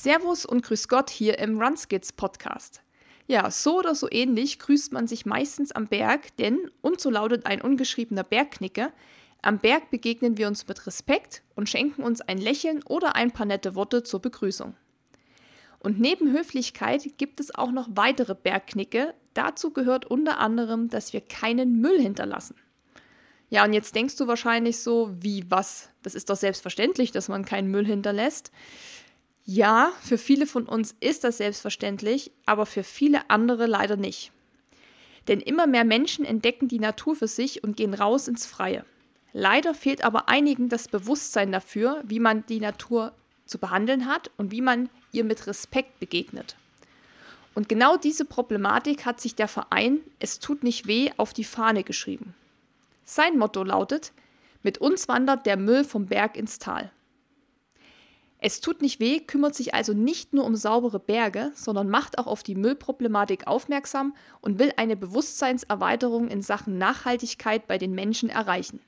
Servus und Grüß Gott hier im Runskids Podcast. Ja, so oder so ähnlich grüßt man sich meistens am Berg, denn, und so lautet ein ungeschriebener Bergknicke, am Berg begegnen wir uns mit Respekt und schenken uns ein Lächeln oder ein paar nette Worte zur Begrüßung. Und neben Höflichkeit gibt es auch noch weitere Bergknicke. Dazu gehört unter anderem, dass wir keinen Müll hinterlassen. Ja, und jetzt denkst du wahrscheinlich so, wie was? Das ist doch selbstverständlich, dass man keinen Müll hinterlässt. Ja, für viele von uns ist das selbstverständlich, aber für viele andere leider nicht. Denn immer mehr Menschen entdecken die Natur für sich und gehen raus ins Freie. Leider fehlt aber einigen das Bewusstsein dafür, wie man die Natur zu behandeln hat und wie man ihr mit Respekt begegnet. Und genau diese Problematik hat sich der Verein Es tut nicht weh auf die Fahne geschrieben. Sein Motto lautet, mit uns wandert der Müll vom Berg ins Tal. Es tut nicht weh kümmert sich also nicht nur um saubere Berge, sondern macht auch auf die Müllproblematik aufmerksam und will eine Bewusstseinserweiterung in Sachen Nachhaltigkeit bei den Menschen erreichen.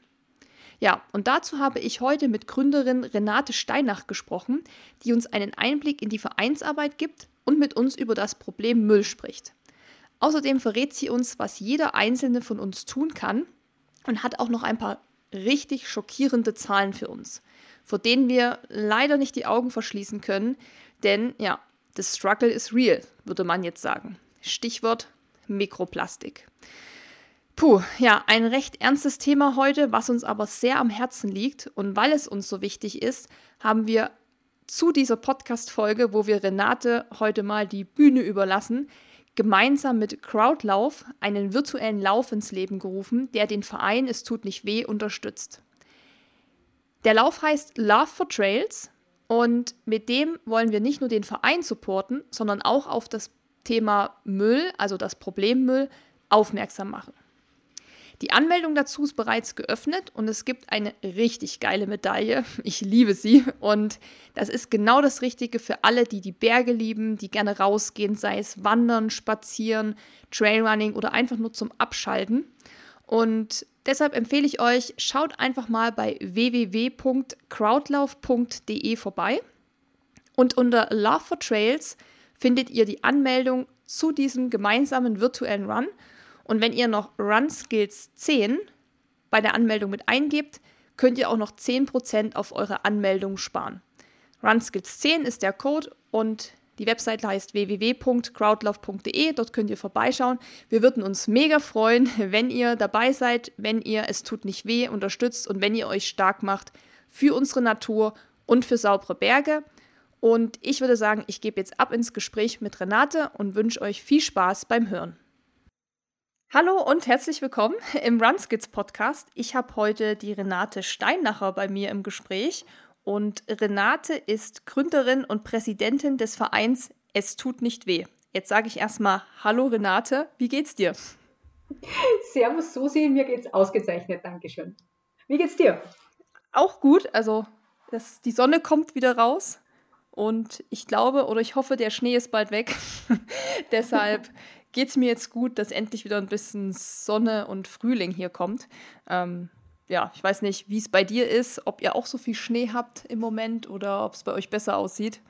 Ja, und dazu habe ich heute mit Gründerin Renate Steinach gesprochen, die uns einen Einblick in die Vereinsarbeit gibt und mit uns über das Problem Müll spricht. Außerdem verrät sie uns, was jeder einzelne von uns tun kann, und hat auch noch ein paar richtig schockierende Zahlen für uns, vor denen wir leider nicht die Augen verschließen können, denn ja, the struggle is real, würde man jetzt sagen. Stichwort Mikroplastik. Puh, ja, ein recht ernstes Thema heute, was uns aber sehr am Herzen liegt. Und weil es uns so wichtig ist, haben wir zu dieser Podcast-Folge, wo wir Renate heute mal die Bühne überlassen, gemeinsam mit Crowdlauf einen virtuellen Lauf ins Leben gerufen, der den Verein Es tut nicht weh unterstützt. Der Lauf heißt Love for Trails und mit dem wollen wir nicht nur den Verein supporten, sondern auch auf das Thema Müll, also das Problem Müll, aufmerksam machen. Die Anmeldung dazu ist bereits geöffnet und es gibt eine richtig geile Medaille. Ich liebe sie und das ist genau das Richtige für alle, die die Berge lieben, die gerne rausgehen, sei es Wandern, Spazieren, Trailrunning oder einfach nur zum Abschalten. Und deshalb empfehle ich euch, schaut einfach mal bei www.crowdlauf.de vorbei und unter Love for Trails findet ihr die Anmeldung zu diesem gemeinsamen virtuellen Run und wenn ihr noch Run Skills 10 bei der Anmeldung mit eingebt, könnt ihr auch noch 10% auf eure Anmeldung sparen. Run Skills 10 ist der Code und die Webseite heißt www.crowdlove.de. Dort könnt ihr vorbeischauen. Wir würden uns mega freuen, wenn ihr dabei seid, wenn ihr es tut nicht weh unterstützt und wenn ihr euch stark macht für unsere Natur und für saubere Berge. Und ich würde sagen, ich gebe jetzt ab ins Gespräch mit Renate und wünsche euch viel Spaß beim Hören. Hallo und herzlich willkommen im Runskids Podcast. Ich habe heute die Renate Steinacher bei mir im Gespräch und Renate ist Gründerin und Präsidentin des Vereins Es tut nicht weh. Jetzt sage ich erstmal Hallo Renate, wie geht's dir? Servus Susi, mir geht's ausgezeichnet, Dankeschön. Wie geht's dir? Auch gut, also das, die Sonne kommt wieder raus und ich glaube oder ich hoffe, der Schnee ist bald weg. Deshalb geht es mir jetzt gut, dass endlich wieder ein bisschen Sonne und Frühling hier kommt. Ähm, ja, ich weiß nicht, wie es bei dir ist, ob ihr auch so viel Schnee habt im Moment oder ob es bei euch besser aussieht.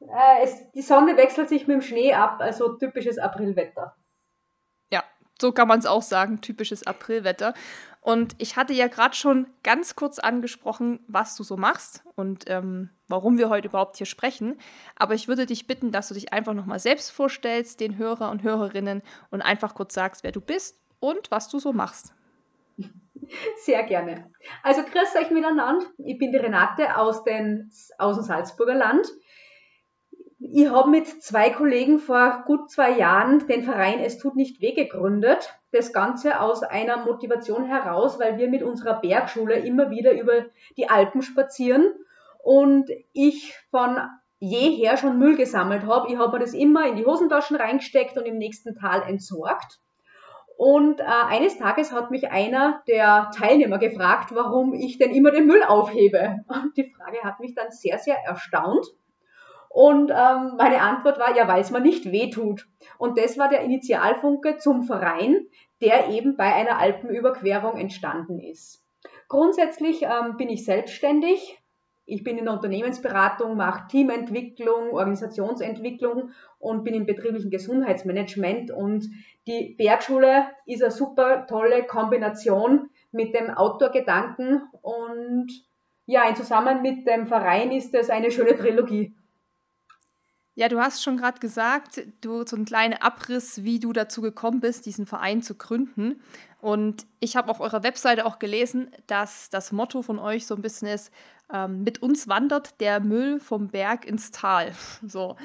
Äh, es, die Sonne wechselt sich mit dem Schnee ab, also typisches Aprilwetter. Ja, so kann man es auch sagen, typisches Aprilwetter. Und ich hatte ja gerade schon ganz kurz angesprochen, was du so machst und ähm, warum wir heute überhaupt hier sprechen. Aber ich würde dich bitten, dass du dich einfach nochmal selbst vorstellst, den Hörer und Hörerinnen, und einfach kurz sagst, wer du bist und was du so machst. Sehr gerne. Also grüß euch miteinander. Ich bin die Renate aus, den, aus dem Salzburger Land. Ich habe mit zwei Kollegen vor gut zwei Jahren den Verein Es tut nicht weh gegründet. Das Ganze aus einer Motivation heraus, weil wir mit unserer Bergschule immer wieder über die Alpen spazieren und ich von jeher schon Müll gesammelt habe. Ich habe mir das immer in die Hosentaschen reingesteckt und im nächsten Tal entsorgt. Und äh, eines Tages hat mich einer der Teilnehmer gefragt, warum ich denn immer den Müll aufhebe. Und die Frage hat mich dann sehr, sehr erstaunt. Und ähm, meine Antwort war, ja, weil es mir nicht wehtut. Und das war der Initialfunke zum Verein, der eben bei einer Alpenüberquerung entstanden ist. Grundsätzlich ähm, bin ich selbstständig, Ich bin in der Unternehmensberatung, mache Teamentwicklung, Organisationsentwicklung und bin im betrieblichen Gesundheitsmanagement. Und die Bergschule ist eine super tolle Kombination mit dem Outdoor-Gedanken und ja, in Zusammenhang mit dem Verein ist es eine schöne Trilogie. Ja, du hast schon gerade gesagt, du so ein kleiner Abriss, wie du dazu gekommen bist, diesen Verein zu gründen. Und ich habe auf eurer Webseite auch gelesen, dass das Motto von euch so ein bisschen ist: ähm, Mit uns wandert der Müll vom Berg ins Tal. So,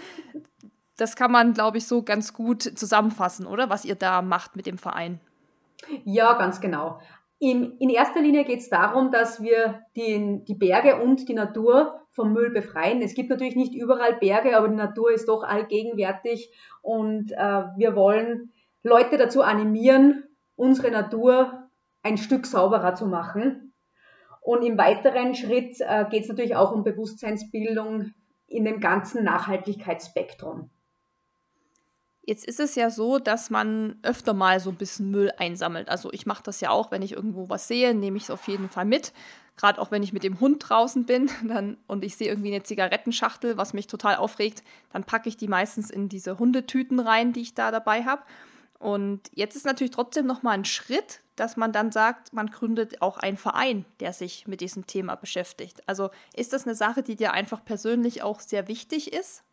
das kann man, glaube ich, so ganz gut zusammenfassen, oder? Was ihr da macht mit dem Verein. Ja, ganz genau. In, in erster Linie geht es darum, dass wir die, die Berge und die Natur vom Müll befreien. Es gibt natürlich nicht überall Berge, aber die Natur ist doch allgegenwärtig und äh, wir wollen Leute dazu animieren, unsere Natur ein Stück sauberer zu machen. Und im weiteren Schritt äh, geht es natürlich auch um Bewusstseinsbildung in dem ganzen Nachhaltigkeitsspektrum. Jetzt ist es ja so, dass man öfter mal so ein bisschen Müll einsammelt. Also ich mache das ja auch, wenn ich irgendwo was sehe, nehme ich es auf jeden Fall mit. Gerade auch wenn ich mit dem Hund draußen bin dann, und ich sehe irgendwie eine Zigarettenschachtel, was mich total aufregt, dann packe ich die meistens in diese Hundetüten rein, die ich da dabei habe. Und jetzt ist natürlich trotzdem nochmal ein Schritt, dass man dann sagt, man gründet auch einen Verein, der sich mit diesem Thema beschäftigt. Also ist das eine Sache, die dir einfach persönlich auch sehr wichtig ist?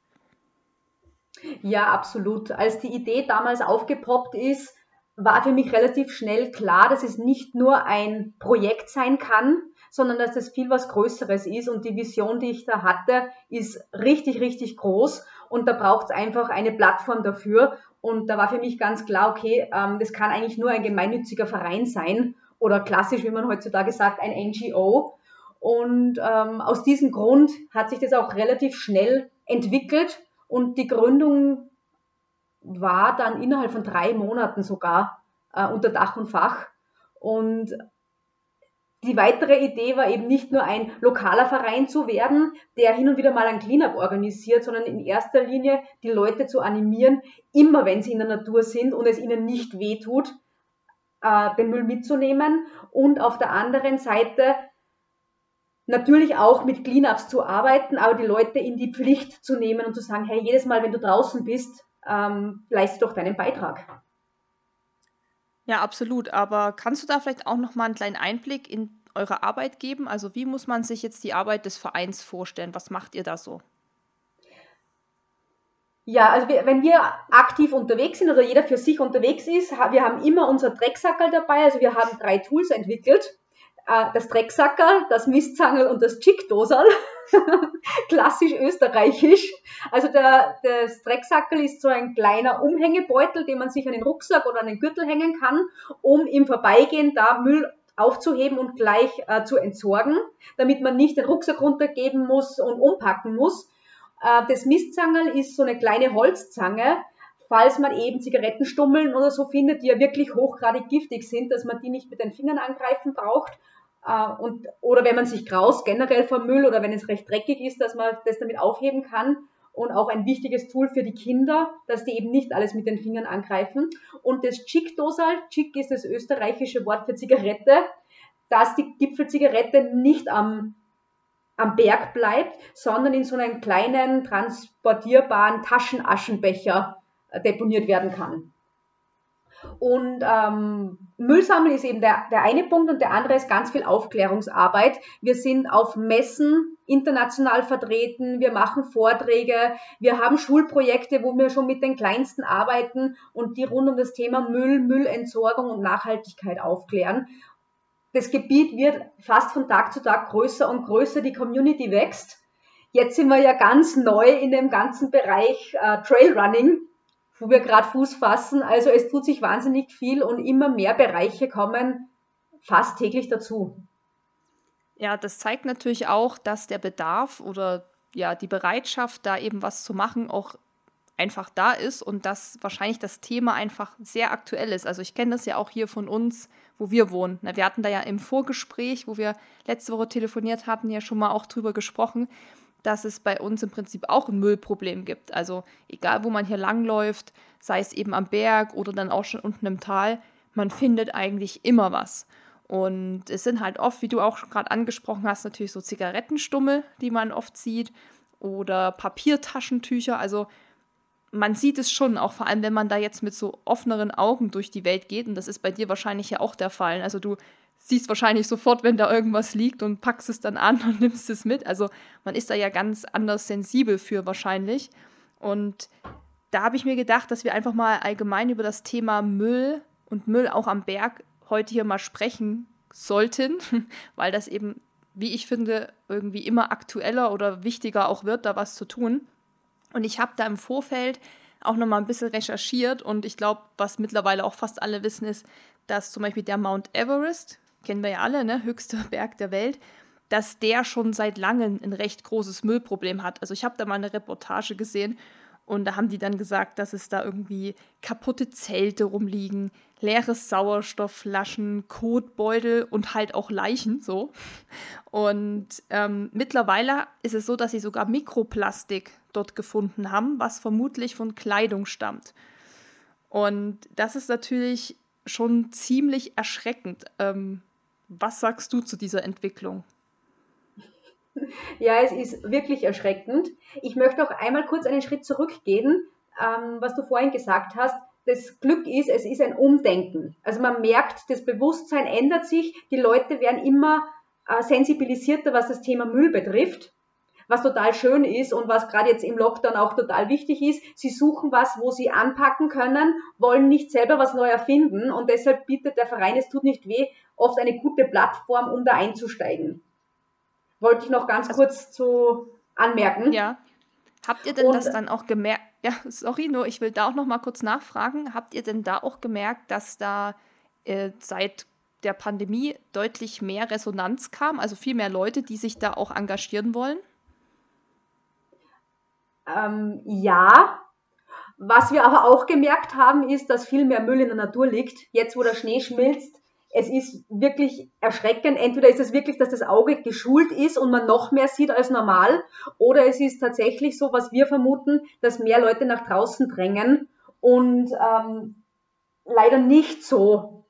Ja, absolut. Als die Idee damals aufgepoppt ist, war für mich relativ schnell klar, dass es nicht nur ein Projekt sein kann, sondern dass das viel was Größeres ist. Und die Vision, die ich da hatte, ist richtig, richtig groß. Und da braucht es einfach eine Plattform dafür. Und da war für mich ganz klar, okay, ähm, das kann eigentlich nur ein gemeinnütziger Verein sein oder klassisch, wie man heutzutage sagt, ein NGO. Und ähm, aus diesem Grund hat sich das auch relativ schnell entwickelt und die Gründung war dann innerhalb von drei Monaten sogar äh, unter Dach und Fach. Und die weitere Idee war eben nicht nur ein lokaler Verein zu werden, der hin und wieder mal ein Cleanup organisiert, sondern in erster Linie die Leute zu animieren, immer wenn sie in der Natur sind und es ihnen nicht wehtut, äh, den Müll mitzunehmen und auf der anderen Seite natürlich auch mit Cleanups zu arbeiten, aber die Leute in die Pflicht zu nehmen und zu sagen, hey, jedes Mal, wenn du draußen bist, ähm, leiste doch deinen Beitrag. Ja, absolut. Aber kannst du da vielleicht auch noch mal einen kleinen Einblick in eure Arbeit geben? Also wie muss man sich jetzt die Arbeit des Vereins vorstellen? Was macht ihr da so? Ja, also wir, wenn wir aktiv unterwegs sind oder jeder für sich unterwegs ist, wir haben immer unser Drecksackerl dabei. Also wir haben drei Tools entwickelt äh, das Drecksackerl, das Mistzangel und das Chickdosal. Klassisch österreichisch. Also der, das Drecksackerl ist so ein kleiner Umhängebeutel, den man sich an den Rucksack oder an den Gürtel hängen kann, um im Vorbeigehen da Müll aufzuheben und gleich äh, zu entsorgen, damit man nicht den Rucksack runtergeben muss und umpacken muss. Äh, das Mistzangel ist so eine kleine Holzzange, falls man eben Zigarettenstummeln oder so findet, die ja wirklich hochgradig giftig sind, dass man die nicht mit den Fingern angreifen braucht und, oder wenn man sich graust generell vom Müll oder wenn es recht dreckig ist, dass man das damit aufheben kann. Und auch ein wichtiges Tool für die Kinder, dass die eben nicht alles mit den Fingern angreifen. Und das Chick-Dosal, Chick ist das österreichische Wort für Zigarette, dass die Gipfelzigarette nicht am, am Berg bleibt, sondern in so einem kleinen transportierbaren Taschenaschenbecher äh, deponiert werden kann. Und ähm, Müllsammeln ist eben der, der eine Punkt und der andere ist ganz viel Aufklärungsarbeit. Wir sind auf Messen international vertreten, wir machen Vorträge, wir haben Schulprojekte, wo wir schon mit den Kleinsten arbeiten und die rund um das Thema Müll, Müllentsorgung und Nachhaltigkeit aufklären. Das Gebiet wird fast von Tag zu Tag größer und größer, die Community wächst. Jetzt sind wir ja ganz neu in dem ganzen Bereich äh, Trailrunning wo wir gerade Fuß fassen. Also es tut sich wahnsinnig viel und immer mehr Bereiche kommen fast täglich dazu. Ja, das zeigt natürlich auch, dass der Bedarf oder ja die Bereitschaft, da eben was zu machen, auch einfach da ist und dass wahrscheinlich das Thema einfach sehr aktuell ist. Also ich kenne das ja auch hier von uns, wo wir wohnen. Wir hatten da ja im Vorgespräch, wo wir letzte Woche telefoniert hatten, ja schon mal auch drüber gesprochen, dass es bei uns im Prinzip auch ein Müllproblem gibt. Also egal, wo man hier langläuft, sei es eben am Berg oder dann auch schon unten im Tal, man findet eigentlich immer was. Und es sind halt oft, wie du auch gerade angesprochen hast, natürlich so Zigarettenstummel, die man oft sieht, oder Papiertaschentücher. Also man sieht es schon, auch vor allem, wenn man da jetzt mit so offeneren Augen durch die Welt geht. Und das ist bei dir wahrscheinlich ja auch der Fall. Also du siehst wahrscheinlich sofort, wenn da irgendwas liegt und packst es dann an und nimmst es mit. Also man ist da ja ganz anders sensibel für wahrscheinlich. Und da habe ich mir gedacht, dass wir einfach mal allgemein über das Thema Müll und Müll auch am Berg heute hier mal sprechen sollten, weil das eben, wie ich finde, irgendwie immer aktueller oder wichtiger auch wird, da was zu tun. Und ich habe da im Vorfeld auch noch mal ein bisschen recherchiert und ich glaube, was mittlerweile auch fast alle wissen, ist, dass zum Beispiel der Mount Everest, kennen wir ja alle, ne, höchster Berg der Welt, dass der schon seit langem ein recht großes Müllproblem hat. Also ich habe da mal eine Reportage gesehen und da haben die dann gesagt, dass es da irgendwie kaputte Zelte rumliegen, leere Sauerstoffflaschen, Kotbeutel und halt auch Leichen so. Und ähm, mittlerweile ist es so, dass sie sogar Mikroplastik dort gefunden haben, was vermutlich von Kleidung stammt. Und das ist natürlich schon ziemlich erschreckend. Ähm, was sagst du zu dieser Entwicklung? Ja, es ist wirklich erschreckend. Ich möchte auch einmal kurz einen Schritt zurückgehen, ähm, was du vorhin gesagt hast. Das Glück ist, es ist ein Umdenken. Also man merkt, das Bewusstsein ändert sich, die Leute werden immer äh, sensibilisierter, was das Thema Müll betrifft was total schön ist und was gerade jetzt im Lockdown auch total wichtig ist. Sie suchen was, wo sie anpacken können, wollen nicht selber was neu erfinden und deshalb bietet der Verein, es tut nicht weh, oft eine gute Plattform, um da einzusteigen. Wollte ich noch ganz also, kurz zu anmerken. Ja. Habt ihr denn und, das dann auch gemerkt? Ja, sorry, nur ich will da auch noch mal kurz nachfragen. Habt ihr denn da auch gemerkt, dass da äh, seit der Pandemie deutlich mehr Resonanz kam, also viel mehr Leute, die sich da auch engagieren wollen? Ähm, ja. Was wir aber auch gemerkt haben, ist, dass viel mehr Müll in der Natur liegt. Jetzt, wo der Schnee schmilzt, es ist wirklich erschreckend. Entweder ist es wirklich, dass das Auge geschult ist und man noch mehr sieht als normal, oder es ist tatsächlich so, was wir vermuten, dass mehr Leute nach draußen drängen und ähm, leider nicht so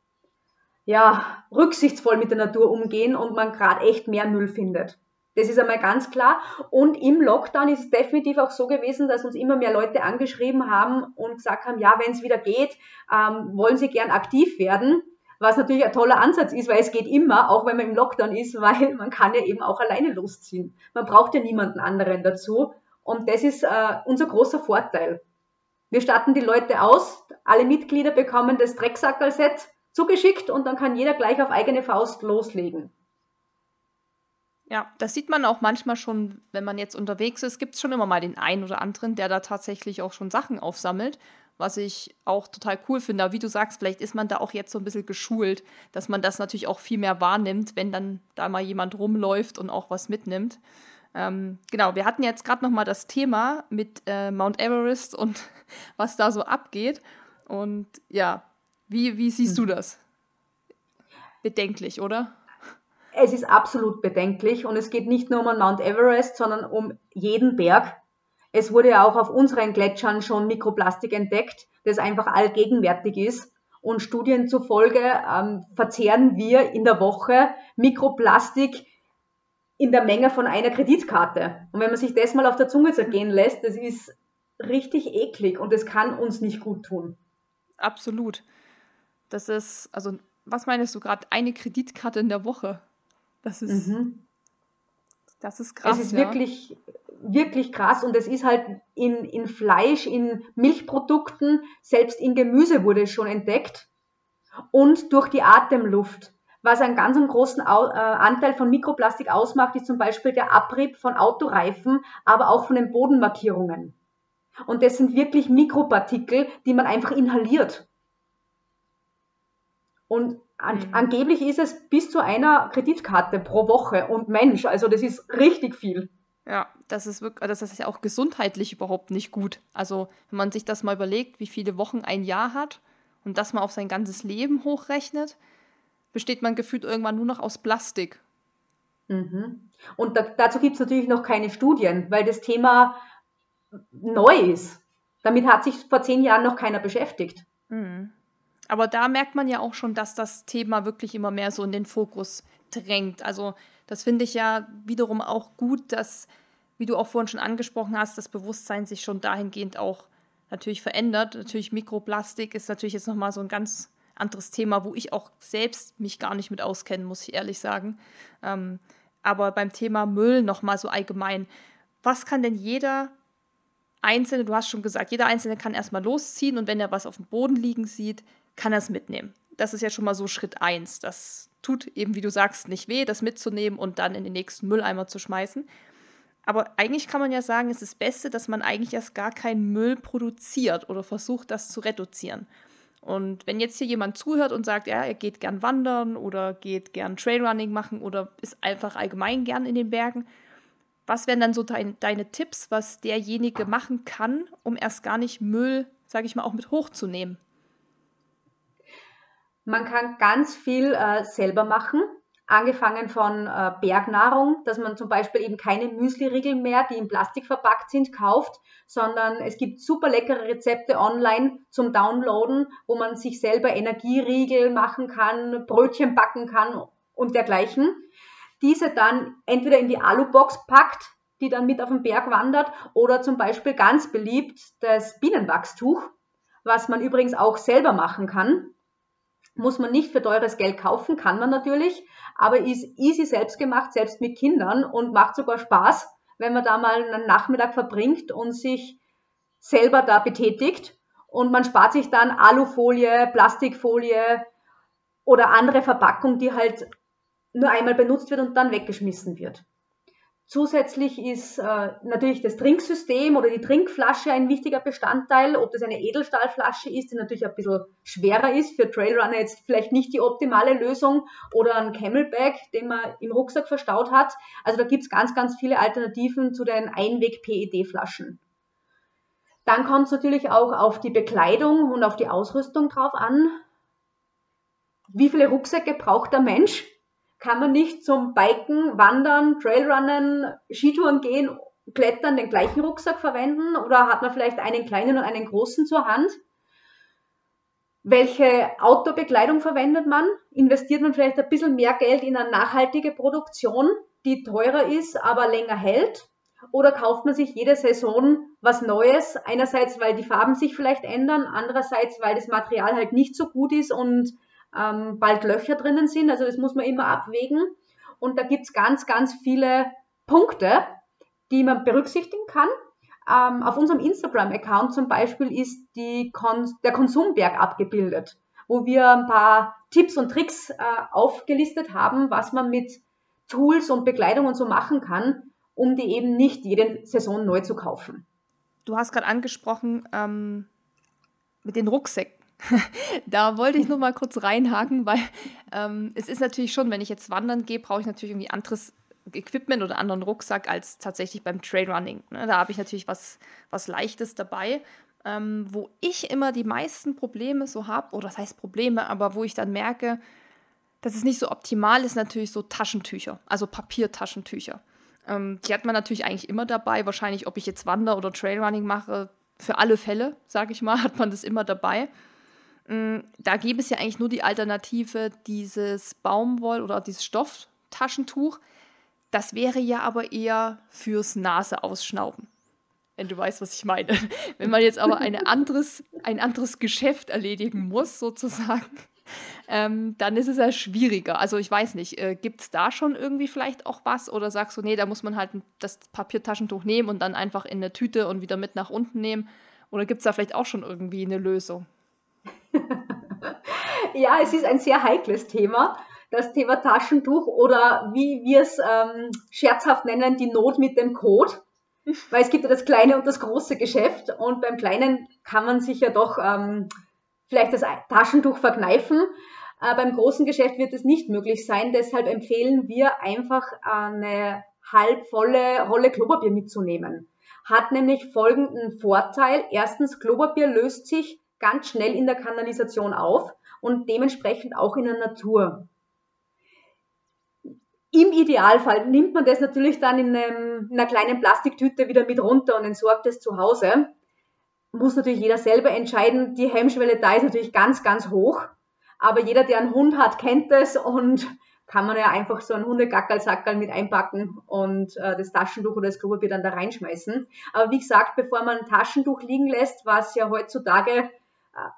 ja, rücksichtsvoll mit der Natur umgehen und man gerade echt mehr Müll findet. Das ist einmal ganz klar. Und im Lockdown ist es definitiv auch so gewesen, dass uns immer mehr Leute angeschrieben haben und gesagt haben, ja, wenn es wieder geht, ähm, wollen sie gern aktiv werden. Was natürlich ein toller Ansatz ist, weil es geht immer, auch wenn man im Lockdown ist, weil man kann ja eben auch alleine losziehen. Man braucht ja niemanden anderen dazu. Und das ist äh, unser großer Vorteil. Wir starten die Leute aus, alle Mitglieder bekommen das Drecksackerl-Set zugeschickt und dann kann jeder gleich auf eigene Faust loslegen. Ja, das sieht man auch manchmal schon, wenn man jetzt unterwegs ist, gibt es schon immer mal den einen oder anderen, der da tatsächlich auch schon Sachen aufsammelt, was ich auch total cool finde. Aber wie du sagst, vielleicht ist man da auch jetzt so ein bisschen geschult, dass man das natürlich auch viel mehr wahrnimmt, wenn dann da mal jemand rumläuft und auch was mitnimmt. Ähm, genau, wir hatten jetzt gerade noch mal das Thema mit äh, Mount Everest und was da so abgeht. Und ja, wie, wie siehst hm. du das? Bedenklich, oder? Es ist absolut bedenklich und es geht nicht nur um Mount Everest, sondern um jeden Berg. Es wurde ja auch auf unseren Gletschern schon Mikroplastik entdeckt, das einfach allgegenwärtig ist. Und Studien zufolge ähm, verzehren wir in der Woche Mikroplastik in der Menge von einer Kreditkarte. Und wenn man sich das mal auf der Zunge zergehen lässt, das ist richtig eklig und das kann uns nicht gut tun. Absolut. Das ist, also, was meinst du gerade? Eine Kreditkarte in der Woche? Das ist, mhm. das ist krass. Es ist ja. wirklich, wirklich krass und es ist halt in, in Fleisch, in Milchprodukten, selbst in Gemüse wurde es schon entdeckt und durch die Atemluft. Was einen ganz großen äh, Anteil von Mikroplastik ausmacht, ist zum Beispiel der Abrieb von Autoreifen, aber auch von den Bodenmarkierungen. Und das sind wirklich Mikropartikel, die man einfach inhaliert. Und an, mhm. angeblich ist es bis zu einer Kreditkarte pro Woche und Mensch, also das ist richtig viel. Ja, das ist wirklich, das ist ja auch gesundheitlich überhaupt nicht gut. Also, wenn man sich das mal überlegt, wie viele Wochen ein Jahr hat und das mal auf sein ganzes Leben hochrechnet, besteht man gefühlt irgendwann nur noch aus Plastik. Mhm. Und da, dazu gibt es natürlich noch keine Studien, weil das Thema neu ist. Damit hat sich vor zehn Jahren noch keiner beschäftigt. Mhm. Aber da merkt man ja auch schon, dass das Thema wirklich immer mehr so in den Fokus drängt. Also das finde ich ja wiederum auch gut, dass, wie du auch vorhin schon angesprochen hast, das Bewusstsein sich schon dahingehend auch natürlich verändert. Natürlich Mikroplastik ist natürlich jetzt nochmal so ein ganz anderes Thema, wo ich auch selbst mich gar nicht mit auskenne, muss ich ehrlich sagen. Ähm, aber beim Thema Müll nochmal so allgemein. Was kann denn jeder Einzelne, du hast schon gesagt, jeder Einzelne kann erstmal losziehen und wenn er was auf dem Boden liegen sieht, kann er es mitnehmen. Das ist ja schon mal so Schritt eins. Das tut eben, wie du sagst, nicht weh, das mitzunehmen und dann in den nächsten Mülleimer zu schmeißen. Aber eigentlich kann man ja sagen, es ist das Beste, dass man eigentlich erst gar keinen Müll produziert oder versucht, das zu reduzieren. Und wenn jetzt hier jemand zuhört und sagt, ja, er geht gern wandern oder geht gern Trailrunning machen oder ist einfach allgemein gern in den Bergen, was wären dann so dein, deine Tipps, was derjenige machen kann, um erst gar nicht Müll, sage ich mal, auch mit hochzunehmen? Man kann ganz viel äh, selber machen, angefangen von äh, Bergnahrung, dass man zum Beispiel eben keine Müsli-Riegel mehr, die in Plastik verpackt sind, kauft, sondern es gibt super leckere Rezepte online zum Downloaden, wo man sich selber Energieriegel machen kann, Brötchen backen kann und dergleichen. Diese dann entweder in die Alubox packt, die dann mit auf den Berg wandert, oder zum Beispiel ganz beliebt das Bienenwachstuch, was man übrigens auch selber machen kann muss man nicht für teures Geld kaufen, kann man natürlich, aber ist easy selbst gemacht, selbst mit Kindern und macht sogar Spaß, wenn man da mal einen Nachmittag verbringt und sich selber da betätigt und man spart sich dann Alufolie, Plastikfolie oder andere Verpackung, die halt nur einmal benutzt wird und dann weggeschmissen wird. Zusätzlich ist äh, natürlich das Trinksystem oder die Trinkflasche ein wichtiger Bestandteil. Ob das eine Edelstahlflasche ist, die natürlich ein bisschen schwerer ist, für Trailrunner jetzt vielleicht nicht die optimale Lösung oder ein Camelback, den man im Rucksack verstaut hat. Also da gibt's ganz, ganz viele Alternativen zu den Einweg-PET-Flaschen. Dann kommt es natürlich auch auf die Bekleidung und auf die Ausrüstung drauf an. Wie viele Rucksäcke braucht der Mensch? Kann man nicht zum Biken, Wandern, Trailrunnen, Skitouren gehen, Klettern den gleichen Rucksack verwenden oder hat man vielleicht einen kleinen und einen großen zur Hand? Welche Outdoor-Bekleidung verwendet man? Investiert man vielleicht ein bisschen mehr Geld in eine nachhaltige Produktion, die teurer ist, aber länger hält? Oder kauft man sich jede Saison was Neues? Einerseits, weil die Farben sich vielleicht ändern, andererseits, weil das Material halt nicht so gut ist und ähm, bald Löcher drinnen sind. Also das muss man immer abwägen. Und da gibt's ganz, ganz viele Punkte, die man berücksichtigen kann. Ähm, auf unserem Instagram-Account zum Beispiel ist Kon der Konsumberg abgebildet, wo wir ein paar Tipps und Tricks äh, aufgelistet haben, was man mit Tools und Bekleidung und so machen kann, um die eben nicht jede Saison neu zu kaufen. Du hast gerade angesprochen ähm, mit den Rucksäcken. da wollte ich nur mal kurz reinhaken, weil ähm, es ist natürlich schon, wenn ich jetzt wandern gehe, brauche ich natürlich irgendwie anderes Equipment oder anderen Rucksack als tatsächlich beim Trailrunning. Ne? Da habe ich natürlich was, was Leichtes dabei. Ähm, wo ich immer die meisten Probleme so habe, oder das heißt Probleme, aber wo ich dann merke, dass es nicht so optimal ist, natürlich so Taschentücher, also Papiertaschentücher. Ähm, die hat man natürlich eigentlich immer dabei. Wahrscheinlich, ob ich jetzt Wander- oder Trailrunning mache, für alle Fälle, sage ich mal, hat man das immer dabei. Mm, da gäbe es ja eigentlich nur die Alternative, dieses Baumwoll- oder dieses Stofftaschentuch. Das wäre ja aber eher fürs Nase ausschnauben. Wenn du weißt, was ich meine. Wenn man jetzt aber eine anderes, ein anderes Geschäft erledigen muss, sozusagen, ähm, dann ist es ja schwieriger. Also ich weiß nicht, äh, gibt es da schon irgendwie vielleicht auch was? Oder sagst du, nee, da muss man halt das Papiertaschentuch nehmen und dann einfach in eine Tüte und wieder mit nach unten nehmen? Oder gibt es da vielleicht auch schon irgendwie eine Lösung? ja, es ist ein sehr heikles Thema. Das Thema Taschentuch oder wie wir es ähm, scherzhaft nennen, die Not mit dem Code. Weil es gibt ja das kleine und das große Geschäft und beim kleinen kann man sich ja doch ähm, vielleicht das Taschentuch verkneifen. Äh, beim großen Geschäft wird es nicht möglich sein. Deshalb empfehlen wir einfach eine halbvolle Rolle Klopapier mitzunehmen. Hat nämlich folgenden Vorteil. Erstens, Klopapier löst sich ganz schnell in der Kanalisation auf und dementsprechend auch in der Natur. Im Idealfall nimmt man das natürlich dann in, einem, in einer kleinen Plastiktüte wieder mit runter und entsorgt es zu Hause. muss natürlich jeder selber entscheiden. Die Hemmschwelle da ist natürlich ganz, ganz hoch. Aber jeder, der einen Hund hat, kennt das und kann man ja einfach so einen Hundegackerlsackerl mit einpacken und äh, das Taschentuch oder das Klopapier dann da reinschmeißen. Aber wie gesagt, bevor man ein Taschentuch liegen lässt, was ja heutzutage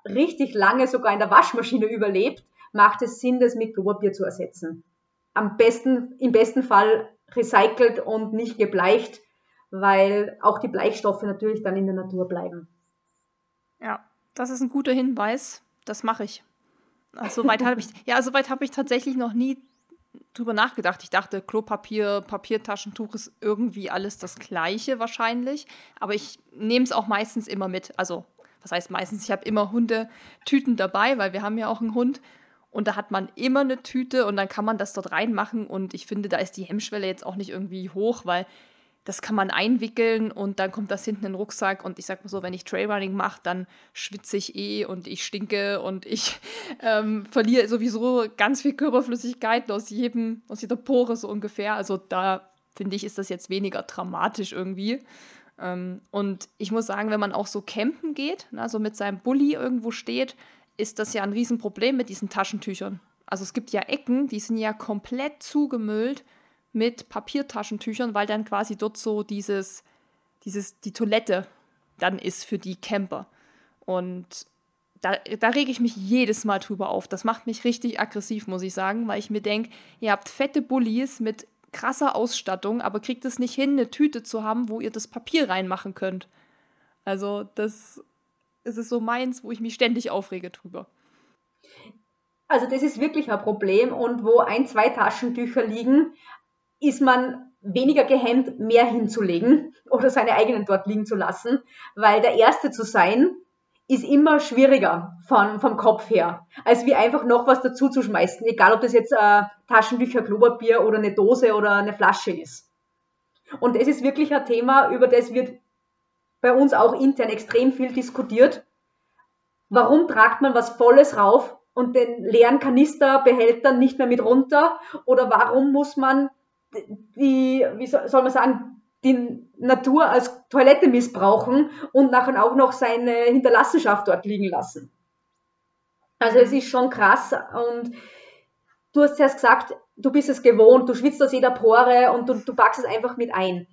richtig lange sogar in der Waschmaschine überlebt, macht es Sinn, das mit Klopapier zu ersetzen. Am besten, im besten Fall recycelt und nicht gebleicht, weil auch die Bleichstoffe natürlich dann in der Natur bleiben. Ja, das ist ein guter Hinweis. Das mache ich. Soweit habe ich, ja, soweit habe ich tatsächlich noch nie drüber nachgedacht. Ich dachte, Klopapier, Papiertaschentuch ist irgendwie alles das Gleiche wahrscheinlich. Aber ich nehme es auch meistens immer mit. Also, was heißt meistens? Ich habe immer Hundetüten dabei, weil wir haben ja auch einen Hund. Und da hat man immer eine Tüte und dann kann man das dort reinmachen. Und ich finde, da ist die Hemmschwelle jetzt auch nicht irgendwie hoch, weil das kann man einwickeln und dann kommt das hinten in den Rucksack. Und ich sag mal so, wenn ich Trailrunning mache, dann schwitze ich eh und ich stinke und ich ähm, verliere sowieso ganz viel Körperflüssigkeit aus jedem, aus jeder Pore so ungefähr. Also da finde ich, ist das jetzt weniger dramatisch irgendwie. Ähm, und ich muss sagen, wenn man auch so campen geht, also mit seinem Bulli irgendwo steht, ist das ja ein Riesenproblem mit diesen Taschentüchern. Also es gibt ja Ecken, die sind ja komplett zugemüllt mit Papiertaschentüchern, weil dann quasi dort so dieses, dieses, die Toilette dann ist für die Camper. Und da, da rege ich mich jedes Mal drüber auf. Das macht mich richtig aggressiv, muss ich sagen, weil ich mir denke, ihr habt fette Bullies mit krasser Ausstattung, aber kriegt es nicht hin, eine Tüte zu haben, wo ihr das Papier reinmachen könnt. Also, das, ist so meins, wo ich mich ständig aufrege drüber. Also das ist wirklich ein Problem und wo ein, zwei Taschentücher liegen, ist man weniger gehemmt, mehr hinzulegen oder seine eigenen dort liegen zu lassen, weil der Erste zu sein, ist immer schwieriger von, vom Kopf her, als wie einfach noch was dazu zu schmeißen, egal ob das jetzt äh, Taschentücher, Klopapier oder eine Dose oder eine Flasche ist. Und das ist wirklich ein Thema, über das wird bei uns auch intern extrem viel diskutiert. Warum tragt man was Volles rauf und den leeren Kanisterbehälter nicht mehr mit runter? Oder warum muss man die, wie soll man sagen, die Natur als Toilette missbrauchen und nachher auch noch seine Hinterlassenschaft dort liegen lassen. Also es ist schon krass und du hast zuerst gesagt, du bist es gewohnt, du schwitzt aus jeder Pore und du, du packst es einfach mit ein.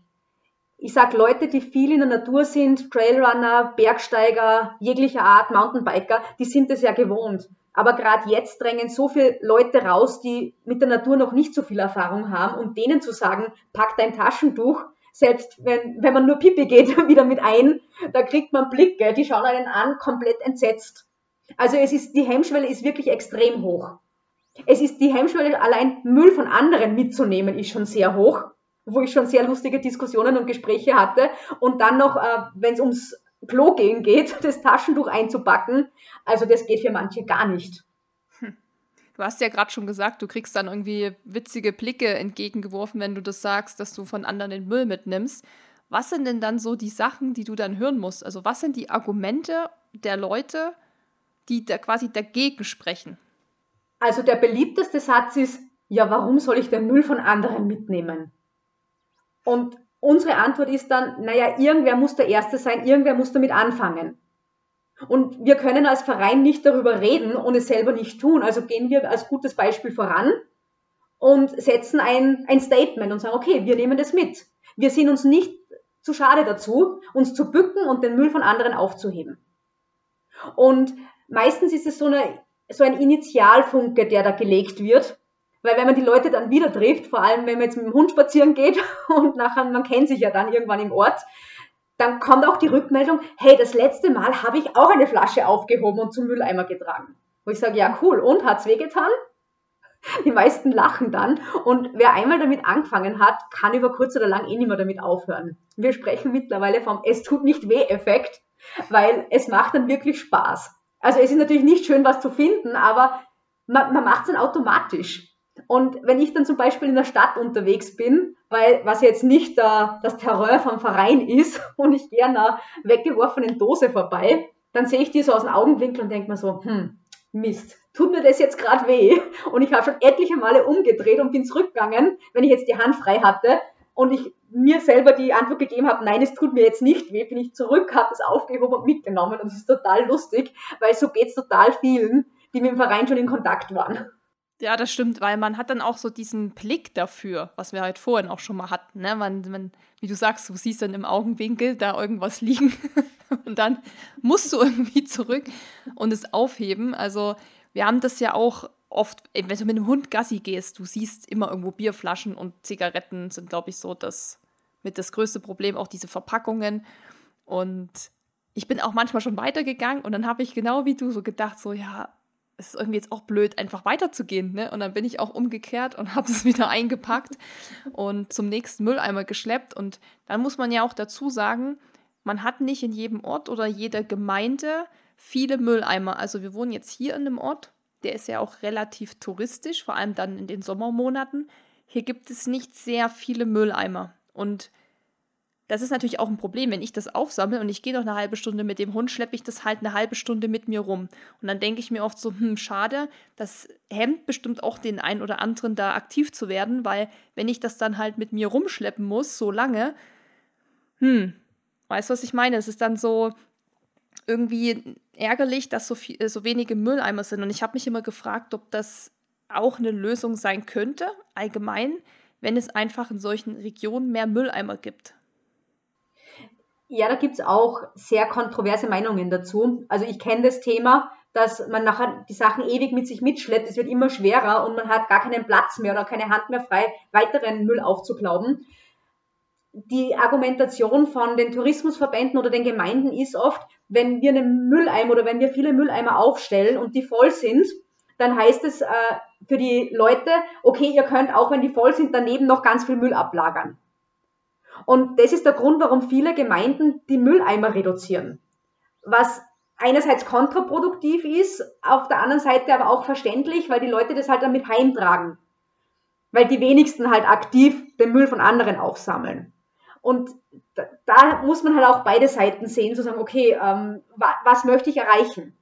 Ich sag Leute, die viel in der Natur sind, Trailrunner, Bergsteiger, jeglicher Art, Mountainbiker, die sind es ja gewohnt. Aber gerade jetzt drängen so viele Leute raus, die mit der Natur noch nicht so viel Erfahrung haben und denen zu sagen, pack dein Taschentuch, selbst wenn, wenn man nur Pipi geht, wieder mit ein, da kriegt man Blicke, die schauen einen an, komplett entsetzt. Also es ist, die Hemmschwelle ist wirklich extrem hoch. Es ist die Hemmschwelle, allein Müll von anderen mitzunehmen, ist schon sehr hoch, wo ich schon sehr lustige Diskussionen und Gespräche hatte. Und dann noch, äh, wenn es ums Klo gehen geht, das Taschentuch einzupacken. Also das geht für manche gar nicht. Du hast ja gerade schon gesagt, du kriegst dann irgendwie witzige Blicke entgegengeworfen, wenn du das sagst, dass du von anderen den Müll mitnimmst. Was sind denn dann so die Sachen, die du dann hören musst? Also was sind die Argumente der Leute, die da quasi dagegen sprechen? Also der beliebteste Satz ist, ja, warum soll ich den Müll von anderen mitnehmen? Und unsere Antwort ist dann, naja, irgendwer muss der Erste sein, irgendwer muss damit anfangen. Und wir können als Verein nicht darüber reden und es selber nicht tun. Also gehen wir als gutes Beispiel voran und setzen ein, ein Statement und sagen, okay, wir nehmen das mit. Wir sind uns nicht zu schade dazu, uns zu bücken und den Müll von anderen aufzuheben. Und meistens ist es so, eine, so ein Initialfunke, der da gelegt wird, weil wenn man die Leute dann wieder trifft, vor allem wenn man jetzt mit dem Hund spazieren geht und nachher, man kennt sich ja dann irgendwann im Ort, dann kommt auch die Rückmeldung, hey, das letzte Mal habe ich auch eine Flasche aufgehoben und zum Mülleimer getragen. Wo ich sage, ja cool, und hat's wehgetan? Die meisten lachen dann und wer einmal damit angefangen hat, kann über kurz oder lang eh nicht mehr damit aufhören. Wir sprechen mittlerweile vom Es tut nicht weh Effekt, weil es macht dann wirklich Spaß. Also es ist natürlich nicht schön, was zu finden, aber man, man macht es dann automatisch. Und wenn ich dann zum Beispiel in der Stadt unterwegs bin, weil was jetzt nicht der, das Terror vom Verein ist und ich gehe einer weggeworfenen Dose vorbei, dann sehe ich die so aus dem Augenwinkel und denke mir so, hm, Mist, tut mir das jetzt gerade weh? Und ich habe schon etliche Male umgedreht und bin zurückgegangen, wenn ich jetzt die Hand frei hatte. Und ich mir selber die Antwort gegeben habe, nein, es tut mir jetzt nicht weh, bin ich zurück, habe es aufgehoben und mitgenommen und es ist total lustig, weil so geht es total vielen, die mit dem Verein schon in Kontakt waren. Ja, das stimmt, weil man hat dann auch so diesen Blick dafür, was wir halt vorhin auch schon mal hatten. Ne? Man, man, wie du sagst, du siehst dann im Augenwinkel da irgendwas liegen und dann musst du irgendwie zurück und es aufheben. Also wir haben das ja auch oft, wenn du mit einem Hund Gassi gehst, du siehst immer irgendwo Bierflaschen und Zigaretten sind, glaube ich, so das mit das größte Problem, auch diese Verpackungen. Und ich bin auch manchmal schon weitergegangen und dann habe ich genau wie du so gedacht, so ja, es ist irgendwie jetzt auch blöd, einfach weiterzugehen. Ne? Und dann bin ich auch umgekehrt und habe es wieder eingepackt und zum nächsten Mülleimer geschleppt. Und dann muss man ja auch dazu sagen, man hat nicht in jedem Ort oder jeder Gemeinde viele Mülleimer. Also wir wohnen jetzt hier in einem Ort, der ist ja auch relativ touristisch, vor allem dann in den Sommermonaten. Hier gibt es nicht sehr viele Mülleimer. Und das ist natürlich auch ein Problem, wenn ich das aufsammle und ich gehe noch eine halbe Stunde mit dem Hund, schleppe ich das halt eine halbe Stunde mit mir rum. Und dann denke ich mir oft so, hm, schade, das hemmt bestimmt auch den einen oder anderen da aktiv zu werden, weil wenn ich das dann halt mit mir rumschleppen muss, so lange, hm, weißt du, was ich meine? Es ist dann so irgendwie ärgerlich, dass so, viel, so wenige Mülleimer sind. Und ich habe mich immer gefragt, ob das auch eine Lösung sein könnte, allgemein, wenn es einfach in solchen Regionen mehr Mülleimer gibt. Ja, da gibt's auch sehr kontroverse Meinungen dazu. Also ich kenne das Thema, dass man nachher die Sachen ewig mit sich mitschleppt. Es wird immer schwerer und man hat gar keinen Platz mehr oder keine Hand mehr frei, weiteren Müll aufzuklauben. Die Argumentation von den Tourismusverbänden oder den Gemeinden ist oft, wenn wir einen Mülleimer oder wenn wir viele Mülleimer aufstellen und die voll sind, dann heißt es äh, für die Leute, okay, ihr könnt auch, wenn die voll sind, daneben noch ganz viel Müll ablagern. Und das ist der Grund, warum viele Gemeinden die Mülleimer reduzieren. Was einerseits kontraproduktiv ist, auf der anderen Seite aber auch verständlich, weil die Leute das halt damit heimtragen. Weil die wenigsten halt aktiv den Müll von anderen aufsammeln. Und da, muss man halt auch beide Seiten sehen, zu sagen, okay, ähm, wa, was möchte ich erreichen?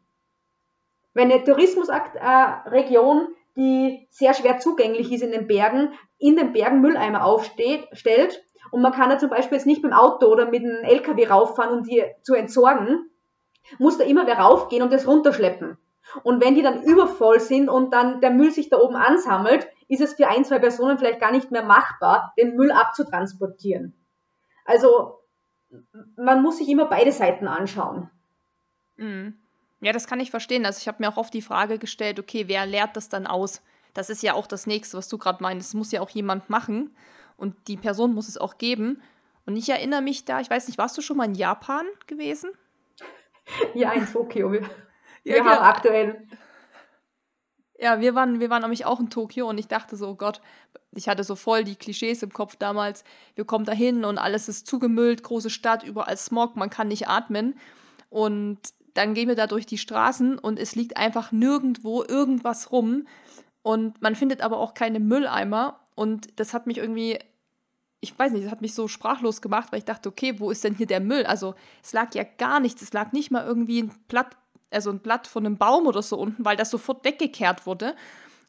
Wenn eine Tourismusregion, äh, die sehr schwer zugänglich ist in den Bergen, in den Bergen Mülleimer aufstellt, und man kann ja zum Beispiel jetzt nicht mit dem Auto oder mit einem LKW rauffahren, um die zu entsorgen, muss da immer wer raufgehen und das runterschleppen. Und wenn die dann übervoll sind und dann der Müll sich da oben ansammelt, ist es für ein, zwei Personen vielleicht gar nicht mehr machbar, den Müll abzutransportieren. Also man muss sich immer beide Seiten anschauen. Mhm. Ja, das kann ich verstehen. Also ich habe mir auch oft die Frage gestellt, okay, wer lehrt das dann aus? Das ist ja auch das Nächste, was du gerade meinst. Das muss ja auch jemand machen und die Person muss es auch geben. Und ich erinnere mich da, ich weiß nicht, warst du schon mal in Japan gewesen? Ja, in Tokio. Wir, ja, wir haben genau. aktuell. Ja, wir waren, wir waren nämlich auch in Tokio und ich dachte so, oh Gott, ich hatte so voll die Klischees im Kopf damals. Wir kommen da hin und alles ist zugemüllt, große Stadt, überall Smog, man kann nicht atmen. Und dann gehen wir da durch die Straßen und es liegt einfach nirgendwo irgendwas rum. Und man findet aber auch keine Mülleimer. Und das hat mich irgendwie, ich weiß nicht, das hat mich so sprachlos gemacht, weil ich dachte, okay, wo ist denn hier der Müll? Also es lag ja gar nichts, es lag nicht mal irgendwie ein Blatt, also ein Blatt von einem Baum oder so unten, weil das sofort weggekehrt wurde.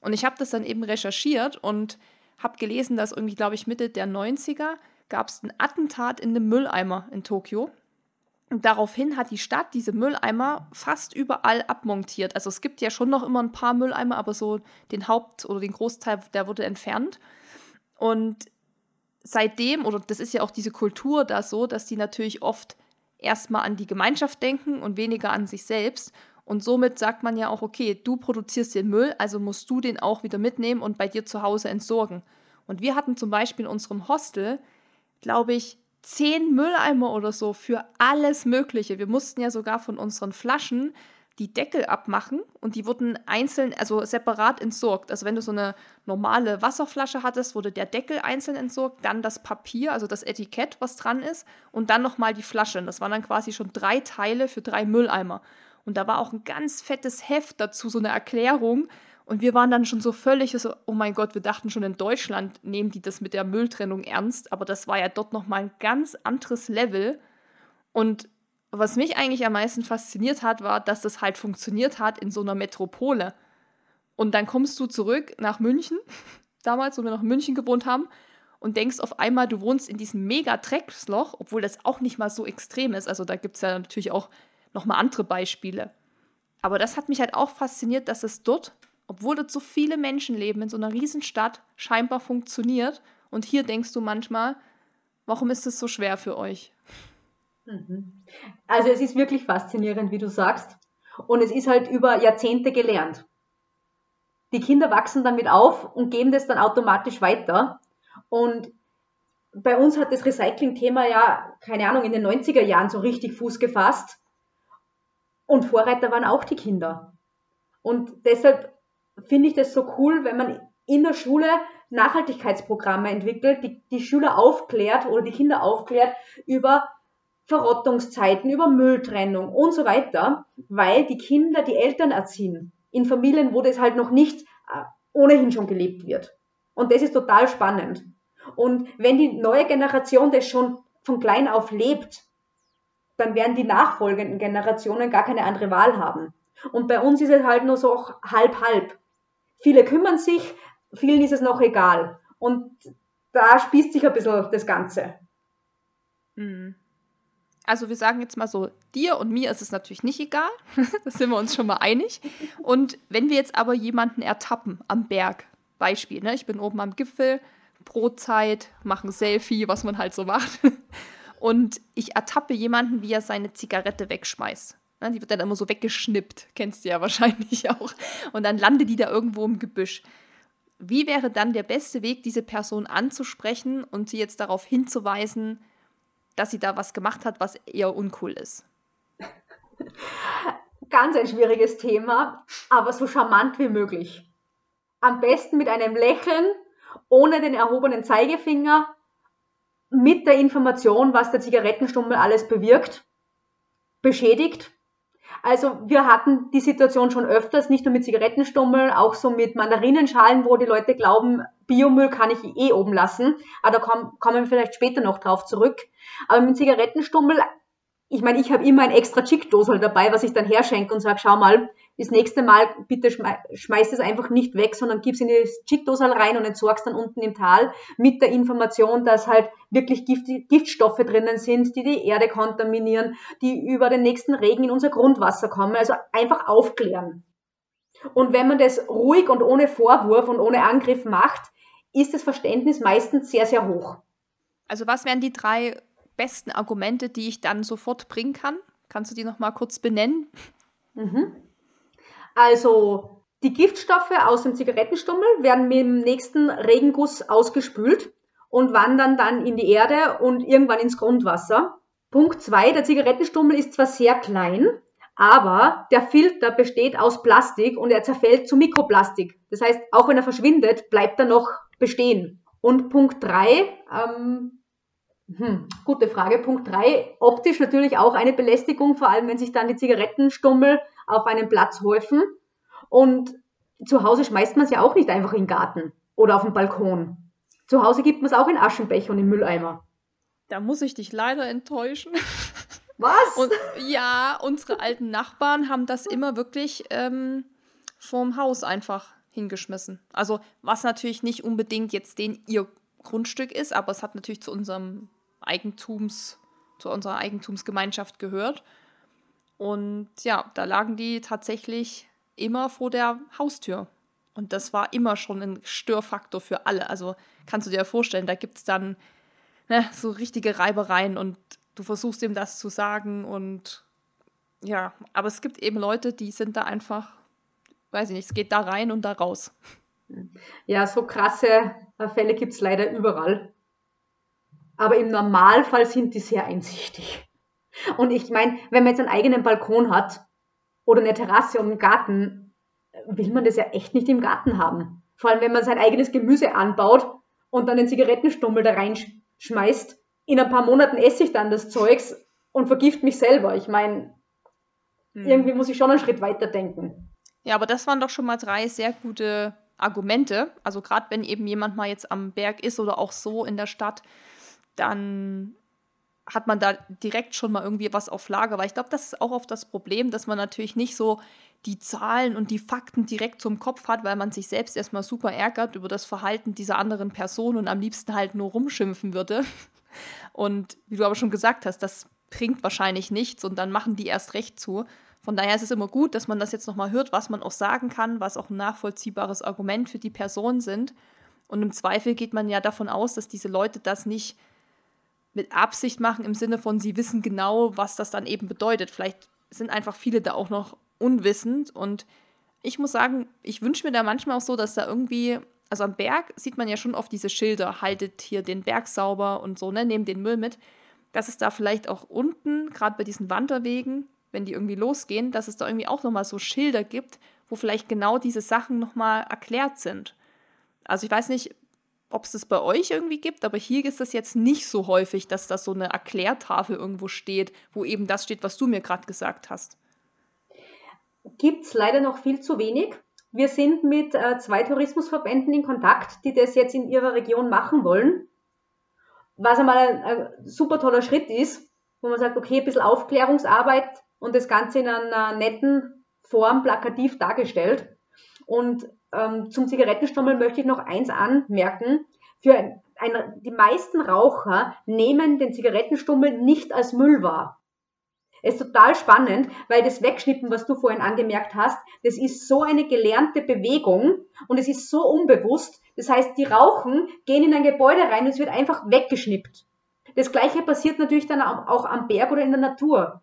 Und ich habe das dann eben recherchiert und habe gelesen, dass irgendwie, glaube ich, Mitte der 90er gab es ein Attentat in einem Mülleimer in Tokio. Und daraufhin hat die Stadt diese Mülleimer fast überall abmontiert. Also es gibt ja schon noch immer ein paar Mülleimer, aber so den Haupt- oder den Großteil, der wurde entfernt. Und seitdem, oder das ist ja auch diese Kultur da so, dass die natürlich oft erstmal an die Gemeinschaft denken und weniger an sich selbst. Und somit sagt man ja auch, okay, du produzierst den Müll, also musst du den auch wieder mitnehmen und bei dir zu Hause entsorgen. Und wir hatten zum Beispiel in unserem Hostel, glaube ich, zehn Mülleimer oder so für alles Mögliche. Wir mussten ja sogar von unseren Flaschen die Deckel abmachen und die wurden einzeln, also separat entsorgt. Also wenn du so eine normale Wasserflasche hattest, wurde der Deckel einzeln entsorgt, dann das Papier, also das Etikett, was dran ist, und dann nochmal die Flasche. das waren dann quasi schon drei Teile für drei Mülleimer. Und da war auch ein ganz fettes Heft dazu, so eine Erklärung, und wir waren dann schon so völlig so, oh mein Gott, wir dachten schon in Deutschland nehmen die das mit der Mülltrennung ernst, aber das war ja dort nochmal ein ganz anderes Level. Und was mich eigentlich am meisten fasziniert hat, war, dass das halt funktioniert hat in so einer Metropole. Und dann kommst du zurück nach München, damals, wo wir noch in München gewohnt haben, und denkst auf einmal, du wohnst in diesem mega Drecksloch, obwohl das auch nicht mal so extrem ist. Also da gibt es ja natürlich auch nochmal andere Beispiele. Aber das hat mich halt auch fasziniert, dass es dort, obwohl dort so viele Menschen leben, in so einer Riesenstadt scheinbar funktioniert. Und hier denkst du manchmal, warum ist es so schwer für euch? Mhm. Also es ist wirklich faszinierend, wie du sagst. Und es ist halt über Jahrzehnte gelernt. Die Kinder wachsen damit auf und geben das dann automatisch weiter. Und bei uns hat das Recycling-Thema ja, keine Ahnung, in den 90er Jahren so richtig Fuß gefasst. Und Vorreiter waren auch die Kinder. Und deshalb finde ich das so cool, wenn man in der Schule Nachhaltigkeitsprogramme entwickelt, die, die Schüler aufklärt oder die Kinder aufklärt über Verrottungszeiten, über Mülltrennung und so weiter, weil die Kinder die Eltern erziehen in Familien, wo das halt noch nicht äh, ohnehin schon gelebt wird. Und das ist total spannend. Und wenn die neue Generation das schon von klein auf lebt, dann werden die nachfolgenden Generationen gar keine andere Wahl haben. Und bei uns ist es halt nur so halb-halb. Viele kümmern sich, vielen ist es noch egal. Und da spießt sich ein bisschen das Ganze. Mhm. Also wir sagen jetzt mal so, dir und mir ist es natürlich nicht egal. da sind wir uns schon mal einig. Und wenn wir jetzt aber jemanden ertappen am Berg, Beispiel, ne? ich bin oben am Gipfel, Brotzeit, mache ein Selfie, was man halt so macht. Und ich ertappe jemanden, wie er seine Zigarette wegschmeißt. Ne? Die wird dann immer so weggeschnippt, kennst du ja wahrscheinlich auch. Und dann landet die da irgendwo im Gebüsch. Wie wäre dann der beste Weg, diese Person anzusprechen und sie jetzt darauf hinzuweisen, dass sie da was gemacht hat, was eher uncool ist? Ganz ein schwieriges Thema, aber so charmant wie möglich. Am besten mit einem Lächeln, ohne den erhobenen Zeigefinger, mit der Information, was der Zigarettenstummel alles bewirkt, beschädigt. Also wir hatten die Situation schon öfters, nicht nur mit Zigarettenstummel, auch so mit Mandarinenschalen, wo die Leute glauben, Biomüll kann ich eh oben lassen. Aber da kommen wir vielleicht später noch drauf zurück. Aber mit Zigarettenstummel, ich meine, ich habe immer ein extra Chickdosel dabei, was ich dann herschenke und sage, schau mal, das nächste Mal bitte schmei schmeißt es einfach nicht weg, sondern gib's in das Chickdosal rein und entsorgst dann unten im Tal mit der Information, dass halt wirklich Gift Giftstoffe drinnen sind, die die Erde kontaminieren, die über den nächsten Regen in unser Grundwasser kommen. Also einfach aufklären. Und wenn man das ruhig und ohne Vorwurf und ohne Angriff macht, ist das Verständnis meistens sehr, sehr hoch. Also was wären die drei besten Argumente, die ich dann sofort bringen kann? Kannst du die noch mal kurz benennen? Mhm. Also die Giftstoffe aus dem Zigarettenstummel werden mit dem nächsten Regenguss ausgespült und wandern dann in die Erde und irgendwann ins Grundwasser. Punkt zwei: Der Zigarettenstummel ist zwar sehr klein, aber der Filter besteht aus Plastik und er zerfällt zu Mikroplastik. Das heißt, auch wenn er verschwindet, bleibt er noch bestehen. Und Punkt drei: ähm, hm, gute Frage. Punkt drei: optisch natürlich auch eine Belästigung, vor allem wenn sich dann die Zigarettenstummel auf einem Platz häufen. Und zu Hause schmeißt man es ja auch nicht einfach in den Garten oder auf den Balkon. Zu Hause gibt man es auch in Aschenbecher und in Mülleimer. Da muss ich dich leider enttäuschen. Was? Und ja, unsere alten Nachbarn haben das immer wirklich ähm, vorm Haus einfach hingeschmissen. Also, was natürlich nicht unbedingt jetzt den ihr Grundstück ist, aber es hat natürlich zu unserem Eigentums, zu unserer Eigentumsgemeinschaft gehört. Und ja, da lagen die tatsächlich immer vor der Haustür. Und das war immer schon ein Störfaktor für alle. Also kannst du dir vorstellen, da gibt es dann ne, so richtige Reibereien und du versuchst ihm das zu sagen und ja, aber es gibt eben Leute, die sind da einfach, weiß ich nicht, es geht da rein und da raus. Ja, so krasse Fälle gibt es leider überall. Aber im Normalfall sind die sehr einsichtig. Und ich meine, wenn man jetzt einen eigenen Balkon hat oder eine Terrasse und einen Garten, will man das ja echt nicht im Garten haben. Vor allem, wenn man sein eigenes Gemüse anbaut und dann den Zigarettenstummel da reinschmeißt. In ein paar Monaten esse ich dann das Zeugs und vergift mich selber. Ich meine, hm. irgendwie muss ich schon einen Schritt weiter denken. Ja, aber das waren doch schon mal drei sehr gute Argumente. Also gerade wenn eben jemand mal jetzt am Berg ist oder auch so in der Stadt, dann hat man da direkt schon mal irgendwie was auf Lager. Weil ich glaube, das ist auch oft das Problem, dass man natürlich nicht so die Zahlen und die Fakten direkt zum Kopf hat, weil man sich selbst erstmal super ärgert über das Verhalten dieser anderen Person und am liebsten halt nur rumschimpfen würde. Und wie du aber schon gesagt hast, das bringt wahrscheinlich nichts und dann machen die erst recht zu. Von daher ist es immer gut, dass man das jetzt nochmal hört, was man auch sagen kann, was auch ein nachvollziehbares Argument für die Person sind. Und im Zweifel geht man ja davon aus, dass diese Leute das nicht mit Absicht machen, im Sinne von, sie wissen genau, was das dann eben bedeutet. Vielleicht sind einfach viele da auch noch unwissend. Und ich muss sagen, ich wünsche mir da manchmal auch so, dass da irgendwie, also am Berg sieht man ja schon oft diese Schilder, haltet hier den Berg sauber und so, ne, nehmt den Müll mit. Dass es da vielleicht auch unten, gerade bei diesen Wanderwegen, wenn die irgendwie losgehen, dass es da irgendwie auch nochmal so Schilder gibt, wo vielleicht genau diese Sachen nochmal erklärt sind. Also ich weiß nicht, ob es das bei euch irgendwie gibt, aber hier ist das jetzt nicht so häufig, dass da so eine Erklärtafel irgendwo steht, wo eben das steht, was du mir gerade gesagt hast. Gibt es leider noch viel zu wenig. Wir sind mit äh, zwei Tourismusverbänden in Kontakt, die das jetzt in ihrer Region machen wollen. Was einmal ein, ein super toller Schritt ist, wo man sagt, okay, ein bisschen Aufklärungsarbeit und das Ganze in einer netten Form plakativ dargestellt. Und ähm, zum Zigarettenstummel möchte ich noch eins anmerken. Für ein, ein, die meisten Raucher nehmen den Zigarettenstummel nicht als Müll wahr. Es ist total spannend, weil das Wegschnippen, was du vorhin angemerkt hast, das ist so eine gelernte Bewegung und es ist so unbewusst. Das heißt, die rauchen, gehen in ein Gebäude rein und es wird einfach weggeschnippt. Das gleiche passiert natürlich dann auch am Berg oder in der Natur.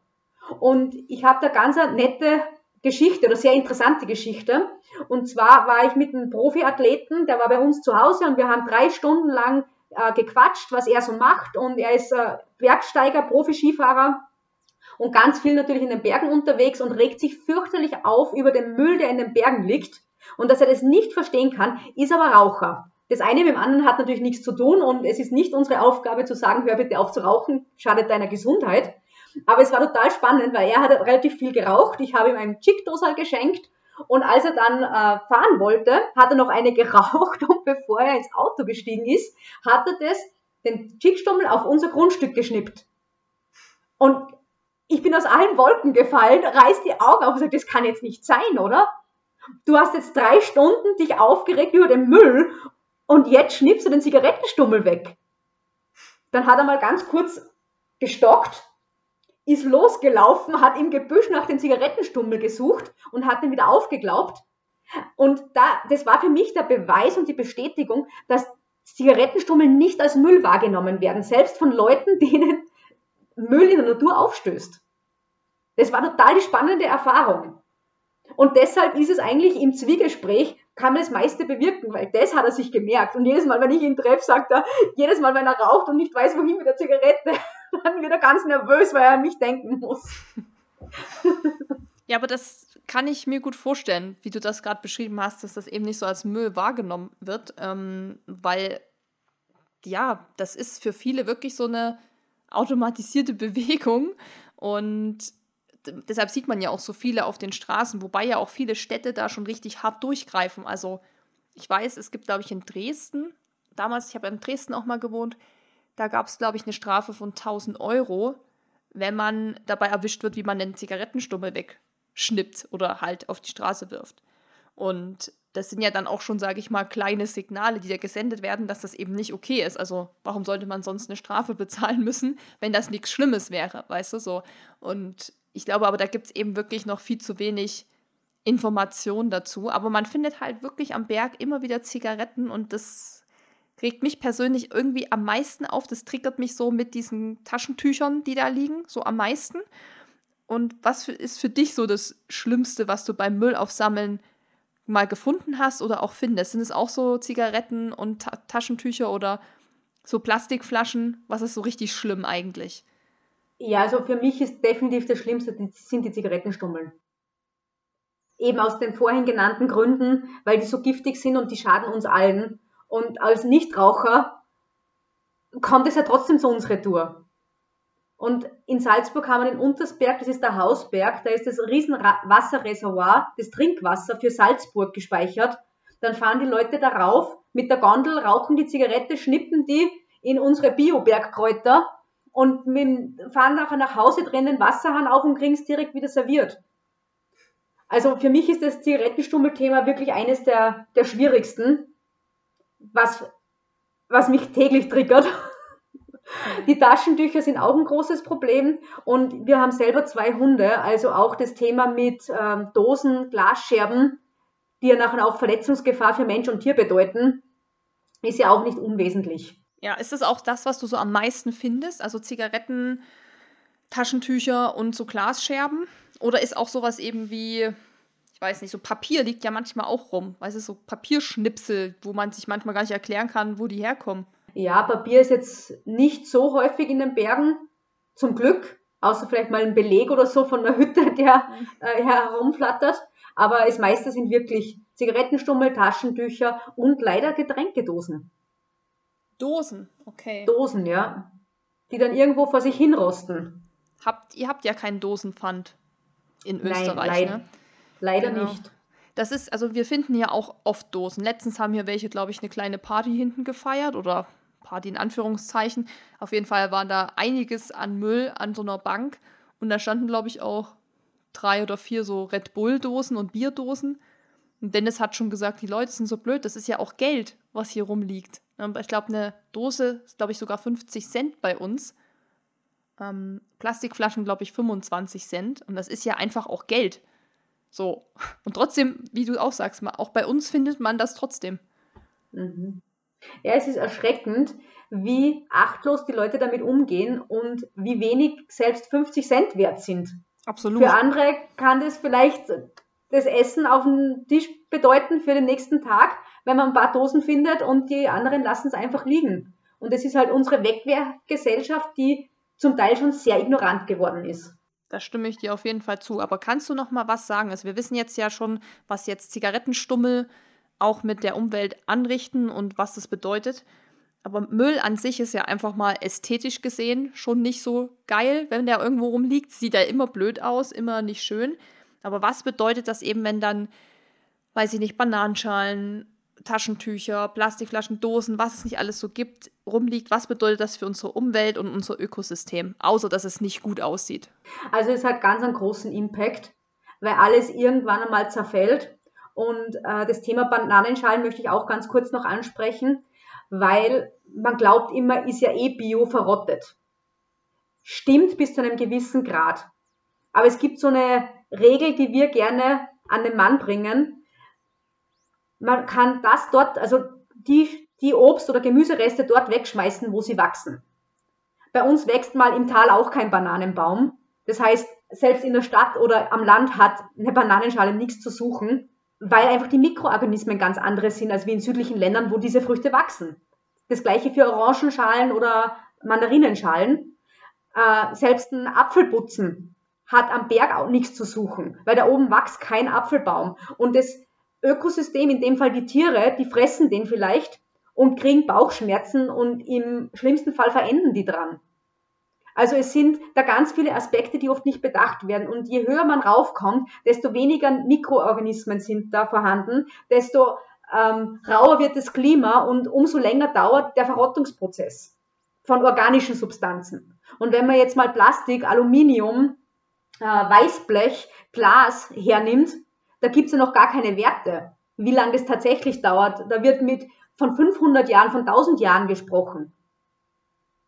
Und ich habe da ganz eine nette Geschichte oder sehr interessante Geschichte. Und zwar war ich mit einem Profiathleten, der war bei uns zu Hause und wir haben drei Stunden lang äh, gequatscht, was er so macht. Und er ist äh, Bergsteiger, Profi-Skifahrer und ganz viel natürlich in den Bergen unterwegs und regt sich fürchterlich auf über den Müll, der in den Bergen liegt. Und dass er das nicht verstehen kann, ist aber Raucher. Das eine mit dem anderen hat natürlich nichts zu tun und es ist nicht unsere Aufgabe zu sagen, hör bitte auf zu rauchen, schadet deiner Gesundheit. Aber es war total spannend, weil er hat relativ viel geraucht. Ich habe ihm einen Chick-Dosal geschenkt und als er dann äh, fahren wollte, hat er noch eine geraucht und bevor er ins Auto gestiegen ist, hat er das, den Chickstummel auf unser Grundstück geschnippt. Und ich bin aus allen Wolken gefallen, reiß die Augen auf und sage, das kann jetzt nicht sein, oder? Du hast jetzt drei Stunden dich aufgeregt über den Müll und jetzt schnippst du den Zigarettenstummel weg. Dann hat er mal ganz kurz gestockt ist losgelaufen, hat im Gebüsch nach dem Zigarettenstummel gesucht und hat den wieder aufgeglaubt. Und da, das war für mich der Beweis und die Bestätigung, dass Zigarettenstummel nicht als Müll wahrgenommen werden, selbst von Leuten, denen Müll in der Natur aufstößt. Das war total die spannende Erfahrung. Und deshalb ist es eigentlich im Zwiegespräch, kann man das meiste bewirken, weil das hat er sich gemerkt. Und jedes Mal, wenn ich ihn treffe, sagt er, jedes Mal, wenn er raucht und nicht weiß, wohin mit der Zigarette, dann wird er ganz nervös, weil er an mich denken muss. Ja, aber das kann ich mir gut vorstellen, wie du das gerade beschrieben hast, dass das eben nicht so als Müll wahrgenommen wird, ähm, weil ja, das ist für viele wirklich so eine automatisierte Bewegung und deshalb sieht man ja auch so viele auf den Straßen, wobei ja auch viele Städte da schon richtig hart durchgreifen. Also ich weiß, es gibt, glaube ich, in Dresden, damals, ich habe in Dresden auch mal gewohnt, da gab es, glaube ich, eine Strafe von 1000 Euro, wenn man dabei erwischt wird, wie man den Zigarettenstummel wegschnippt oder halt auf die Straße wirft. Und das sind ja dann auch schon, sage ich mal, kleine Signale, die da gesendet werden, dass das eben nicht okay ist. Also warum sollte man sonst eine Strafe bezahlen müssen, wenn das nichts Schlimmes wäre, weißt du so. Und ich glaube aber, da gibt es eben wirklich noch viel zu wenig Informationen dazu. Aber man findet halt wirklich am Berg immer wieder Zigaretten und das regt mich persönlich irgendwie am meisten auf. Das triggert mich so mit diesen Taschentüchern, die da liegen, so am meisten. Und was ist für dich so das Schlimmste, was du beim Müll aufsammeln mal gefunden hast oder auch findest? Sind es auch so Zigaretten und Ta Taschentücher oder so Plastikflaschen? Was ist so richtig schlimm eigentlich? Ja, also für mich ist definitiv das Schlimmste sind die Zigarettenstummeln. Eben aus den vorhin genannten Gründen, weil die so giftig sind und die schaden uns allen. Und als Nichtraucher kommt es ja trotzdem zu uns retour. Und in Salzburg haben wir den Untersberg, das ist der Hausberg, da ist das Riesenwasserreservoir, das Trinkwasser für Salzburg gespeichert. Dann fahren die Leute darauf mit der Gondel, rauchen die Zigarette, schnippen die in unsere Biobergkräuter und fahren nachher nach Hause, drehen den Wasserhahn auf und kriegen es direkt wieder serviert. Also für mich ist das Zigarettenstummelthema wirklich eines der, der schwierigsten, was, was mich täglich triggert. Die Taschentücher sind auch ein großes Problem und wir haben selber zwei Hunde, also auch das Thema mit ähm, Dosen, Glasscherben, die ja nachher auch Verletzungsgefahr für Mensch und Tier bedeuten, ist ja auch nicht unwesentlich. Ja, ist das auch das, was du so am meisten findest? Also Zigaretten, Taschentücher und so Glasscherben? Oder ist auch sowas eben wie, weiß nicht, so Papier liegt ja manchmal auch rum. Weißt du, so Papierschnipsel, wo man sich manchmal gar nicht erklären kann, wo die herkommen. Ja, Papier ist jetzt nicht so häufig in den Bergen, zum Glück, außer vielleicht mal ein Beleg oder so von der Hütte, der äh, herumflattert. Aber das meiste sind wirklich Zigarettenstummel, Taschentücher und leider Getränkedosen. Dosen, okay. Dosen, ja. Die dann irgendwo vor sich hinrosten. Habt, ihr habt ja keinen Dosenpfand in Österreich, Nein, leid, ne? Leider genau. nicht. Das ist, also wir finden ja auch oft Dosen. Letztens haben hier welche, glaube ich, eine kleine Party hinten gefeiert oder Party in Anführungszeichen. Auf jeden Fall war da einiges an Müll an so einer Bank und da standen, glaube ich, auch drei oder vier so Red Bull-Dosen und Bierdosen. Und Dennis hat schon gesagt, die Leute sind so blöd, das ist ja auch Geld, was hier rumliegt. Ich glaube, eine Dose ist, glaube ich, sogar 50 Cent bei uns. Ähm, Plastikflaschen, glaube ich, 25 Cent. Und das ist ja einfach auch Geld. So. Und trotzdem, wie du auch sagst, auch bei uns findet man das trotzdem. Mhm. Ja, es ist erschreckend, wie achtlos die Leute damit umgehen und wie wenig selbst 50 Cent wert sind. Absolut. Für andere kann das vielleicht das Essen auf dem Tisch bedeuten für den nächsten Tag, wenn man ein paar Dosen findet und die anderen lassen es einfach liegen. Und es ist halt unsere Wegwehrgesellschaft, die zum Teil schon sehr ignorant geworden ist. Da stimme ich dir auf jeden Fall zu. Aber kannst du noch mal was sagen? Also wir wissen jetzt ja schon, was jetzt Zigarettenstummel auch mit der Umwelt anrichten und was das bedeutet. Aber Müll an sich ist ja einfach mal ästhetisch gesehen schon nicht so geil, wenn der irgendwo rumliegt. Sieht er immer blöd aus, immer nicht schön. Aber was bedeutet das eben, wenn dann, weiß ich nicht, Bananenschalen, Taschentücher, Plastikflaschen, Dosen, was es nicht alles so gibt, rumliegt? Was bedeutet das für unsere Umwelt und unser Ökosystem? Außer, dass es nicht gut aussieht. Also es hat ganz einen großen Impact, weil alles irgendwann einmal zerfällt. Und äh, das Thema Bananenschalen möchte ich auch ganz kurz noch ansprechen, weil man glaubt immer, ist ja eh bio verrottet. Stimmt bis zu einem gewissen Grad. Aber es gibt so eine Regel, die wir gerne an den Mann bringen. Man kann das dort, also die, die Obst- oder Gemüsereste dort wegschmeißen, wo sie wachsen. Bei uns wächst mal im Tal auch kein Bananenbaum. Das heißt, selbst in der Stadt oder am Land hat eine Bananenschale nichts zu suchen, weil einfach die Mikroorganismen ganz andere sind als wie in südlichen Ländern, wo diese Früchte wachsen. Das gleiche für Orangenschalen oder Mandarinenschalen. Äh, selbst ein Apfelputzen hat am Berg auch nichts zu suchen, weil da oben wächst kein Apfelbaum. Und das Ökosystem, in dem Fall die Tiere, die fressen den vielleicht und kriegen Bauchschmerzen und im schlimmsten Fall verenden die dran. Also es sind da ganz viele Aspekte, die oft nicht bedacht werden. Und je höher man raufkommt, desto weniger Mikroorganismen sind da vorhanden, desto ähm, rauer wird das Klima und umso länger dauert der Verrottungsprozess von organischen Substanzen. Und wenn man jetzt mal Plastik, Aluminium, äh, Weißblech, Glas hernimmt, da gibt es ja noch gar keine Werte, wie lange das tatsächlich dauert. Da wird mit von 500 Jahren, von 1000 Jahren gesprochen.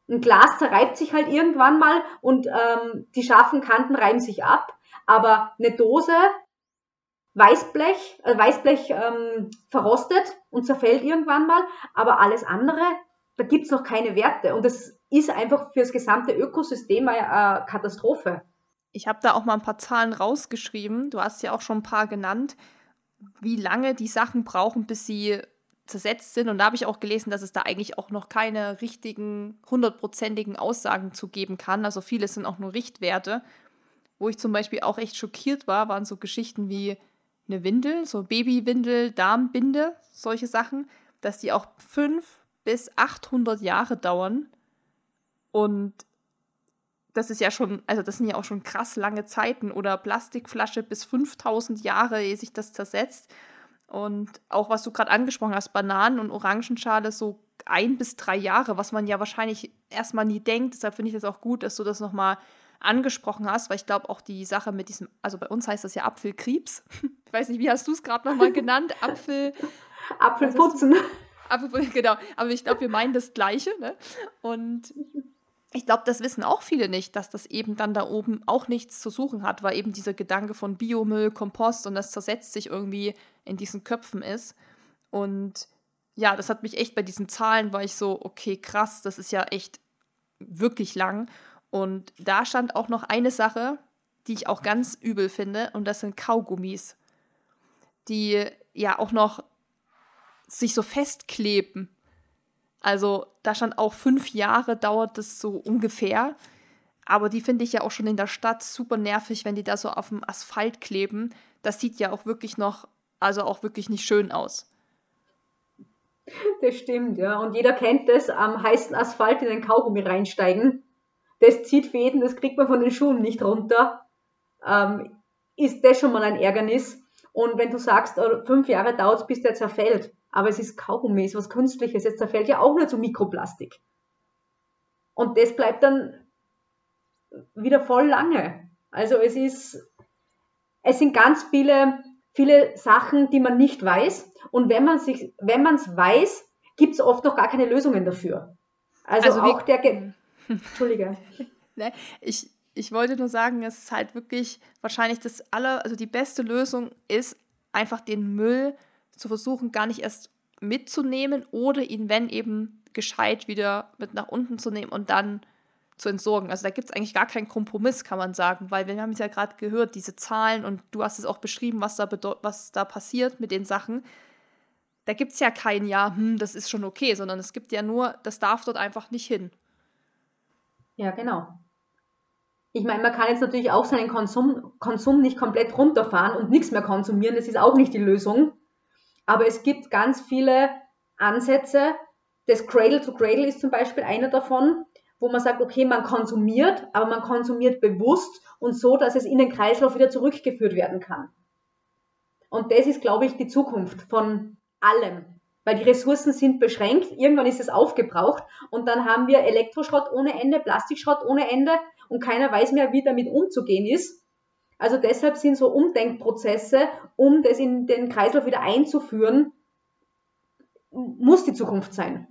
Ein Glas zerreibt sich halt irgendwann mal und ähm, die scharfen Kanten reiben sich ab, aber eine Dose Weißblech, äh, Weißblech ähm, verrostet und zerfällt irgendwann mal, aber alles andere, da gibt's noch keine Werte und das ist einfach für das gesamte Ökosystem eine Katastrophe. Ich habe da auch mal ein paar Zahlen rausgeschrieben. Du hast ja auch schon ein paar genannt, wie lange die Sachen brauchen, bis sie zersetzt sind. Und da habe ich auch gelesen, dass es da eigentlich auch noch keine richtigen, hundertprozentigen Aussagen zu geben kann. Also viele sind auch nur Richtwerte. Wo ich zum Beispiel auch echt schockiert war, waren so Geschichten wie eine Windel, so Babywindel, Darmbinde, solche Sachen, dass die auch fünf bis 800 Jahre dauern. Und das ist ja schon, also das sind ja auch schon krass lange Zeiten oder Plastikflasche bis 5000 Jahre, ehe sich das zersetzt. Und auch was du gerade angesprochen hast, Bananen und Orangenschale, so ein bis drei Jahre, was man ja wahrscheinlich erstmal nie denkt. Deshalb finde ich das auch gut, dass du das nochmal angesprochen hast, weil ich glaube auch die Sache mit diesem, also bei uns heißt das ja Apfelkrebs. Ich weiß nicht, wie hast du es gerade nochmal genannt? Apfel. Apfelputzen. Apfelputzen, genau. Aber ich glaube, wir meinen das Gleiche. Ne? Und ich glaube, das wissen auch viele nicht, dass das eben dann da oben auch nichts zu suchen hat, weil eben dieser Gedanke von Biomüll, Kompost und das zersetzt sich irgendwie in diesen Köpfen ist. Und ja, das hat mich echt bei diesen Zahlen, war ich so, okay, krass, das ist ja echt wirklich lang. Und da stand auch noch eine Sache, die ich auch ganz übel finde, und das sind Kaugummis, die ja auch noch sich so festkleben. Also da stand auch fünf Jahre dauert das so ungefähr. Aber die finde ich ja auch schon in der Stadt super nervig, wenn die da so auf dem Asphalt kleben. Das sieht ja auch wirklich noch, also auch wirklich nicht schön aus. Das stimmt, ja. Und jeder kennt das, am heißen Asphalt in ein Kaugummi reinsteigen. Das zieht Fäden, das kriegt man von den Schuhen nicht runter. Ähm, ist das schon mal ein Ärgernis. Und wenn du sagst, äh, fünf Jahre dauert es, bis der zerfällt, aber es ist Kaugummi, ist was Künstliches, jetzt zerfällt ja auch nur zu Mikroplastik. Und das bleibt dann wieder voll lange. Also es ist, es sind ganz viele, viele Sachen, die man nicht weiß. Und wenn man sich, wenn man es weiß, gibt es oft noch gar keine Lösungen dafür. Also, also auch der, Ge Entschuldige. ne, ich, ich wollte nur sagen, es ist halt wirklich wahrscheinlich das aller, also die beste Lösung ist, einfach den Müll zu versuchen, gar nicht erst mitzunehmen oder ihn, wenn eben gescheit wieder mit nach unten zu nehmen und dann zu entsorgen. Also da gibt es eigentlich gar keinen Kompromiss, kann man sagen, weil wir haben es ja gerade gehört, diese Zahlen und du hast es auch beschrieben, was da, was da passiert mit den Sachen. Da gibt es ja kein Ja, hm, das ist schon okay, sondern es gibt ja nur, das darf dort einfach nicht hin. Ja, genau. Ich meine, man kann jetzt natürlich auch seinen Konsum, Konsum nicht komplett runterfahren und nichts mehr konsumieren. Das ist auch nicht die Lösung. Aber es gibt ganz viele Ansätze. Das Cradle to Cradle ist zum Beispiel einer davon, wo man sagt, okay, man konsumiert, aber man konsumiert bewusst und so, dass es in den Kreislauf wieder zurückgeführt werden kann. Und das ist, glaube ich, die Zukunft von allem. Weil die Ressourcen sind beschränkt, irgendwann ist es aufgebraucht und dann haben wir Elektroschrott ohne Ende, Plastikschrott ohne Ende und keiner weiß mehr, wie damit umzugehen ist. Also deshalb sind so Umdenkprozesse, um das in den Kreislauf wieder einzuführen, muss die Zukunft sein.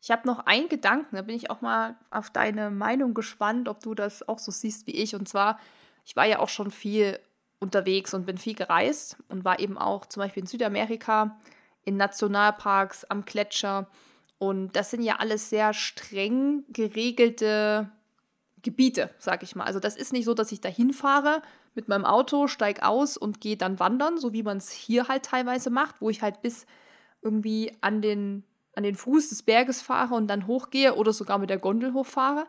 Ich habe noch einen Gedanken, da bin ich auch mal auf deine Meinung gespannt, ob du das auch so siehst wie ich. Und zwar, ich war ja auch schon viel unterwegs und bin viel gereist und war eben auch zum Beispiel in Südamerika, in Nationalparks, am Gletscher. Und das sind ja alles sehr streng geregelte Gebiete, sag ich mal. Also das ist nicht so, dass ich da hinfahre mit meinem Auto, steige aus und gehe dann wandern, so wie man es hier halt teilweise macht, wo ich halt bis irgendwie an den, an den Fuß des Berges fahre und dann hochgehe oder sogar mit der Gondel hochfahre.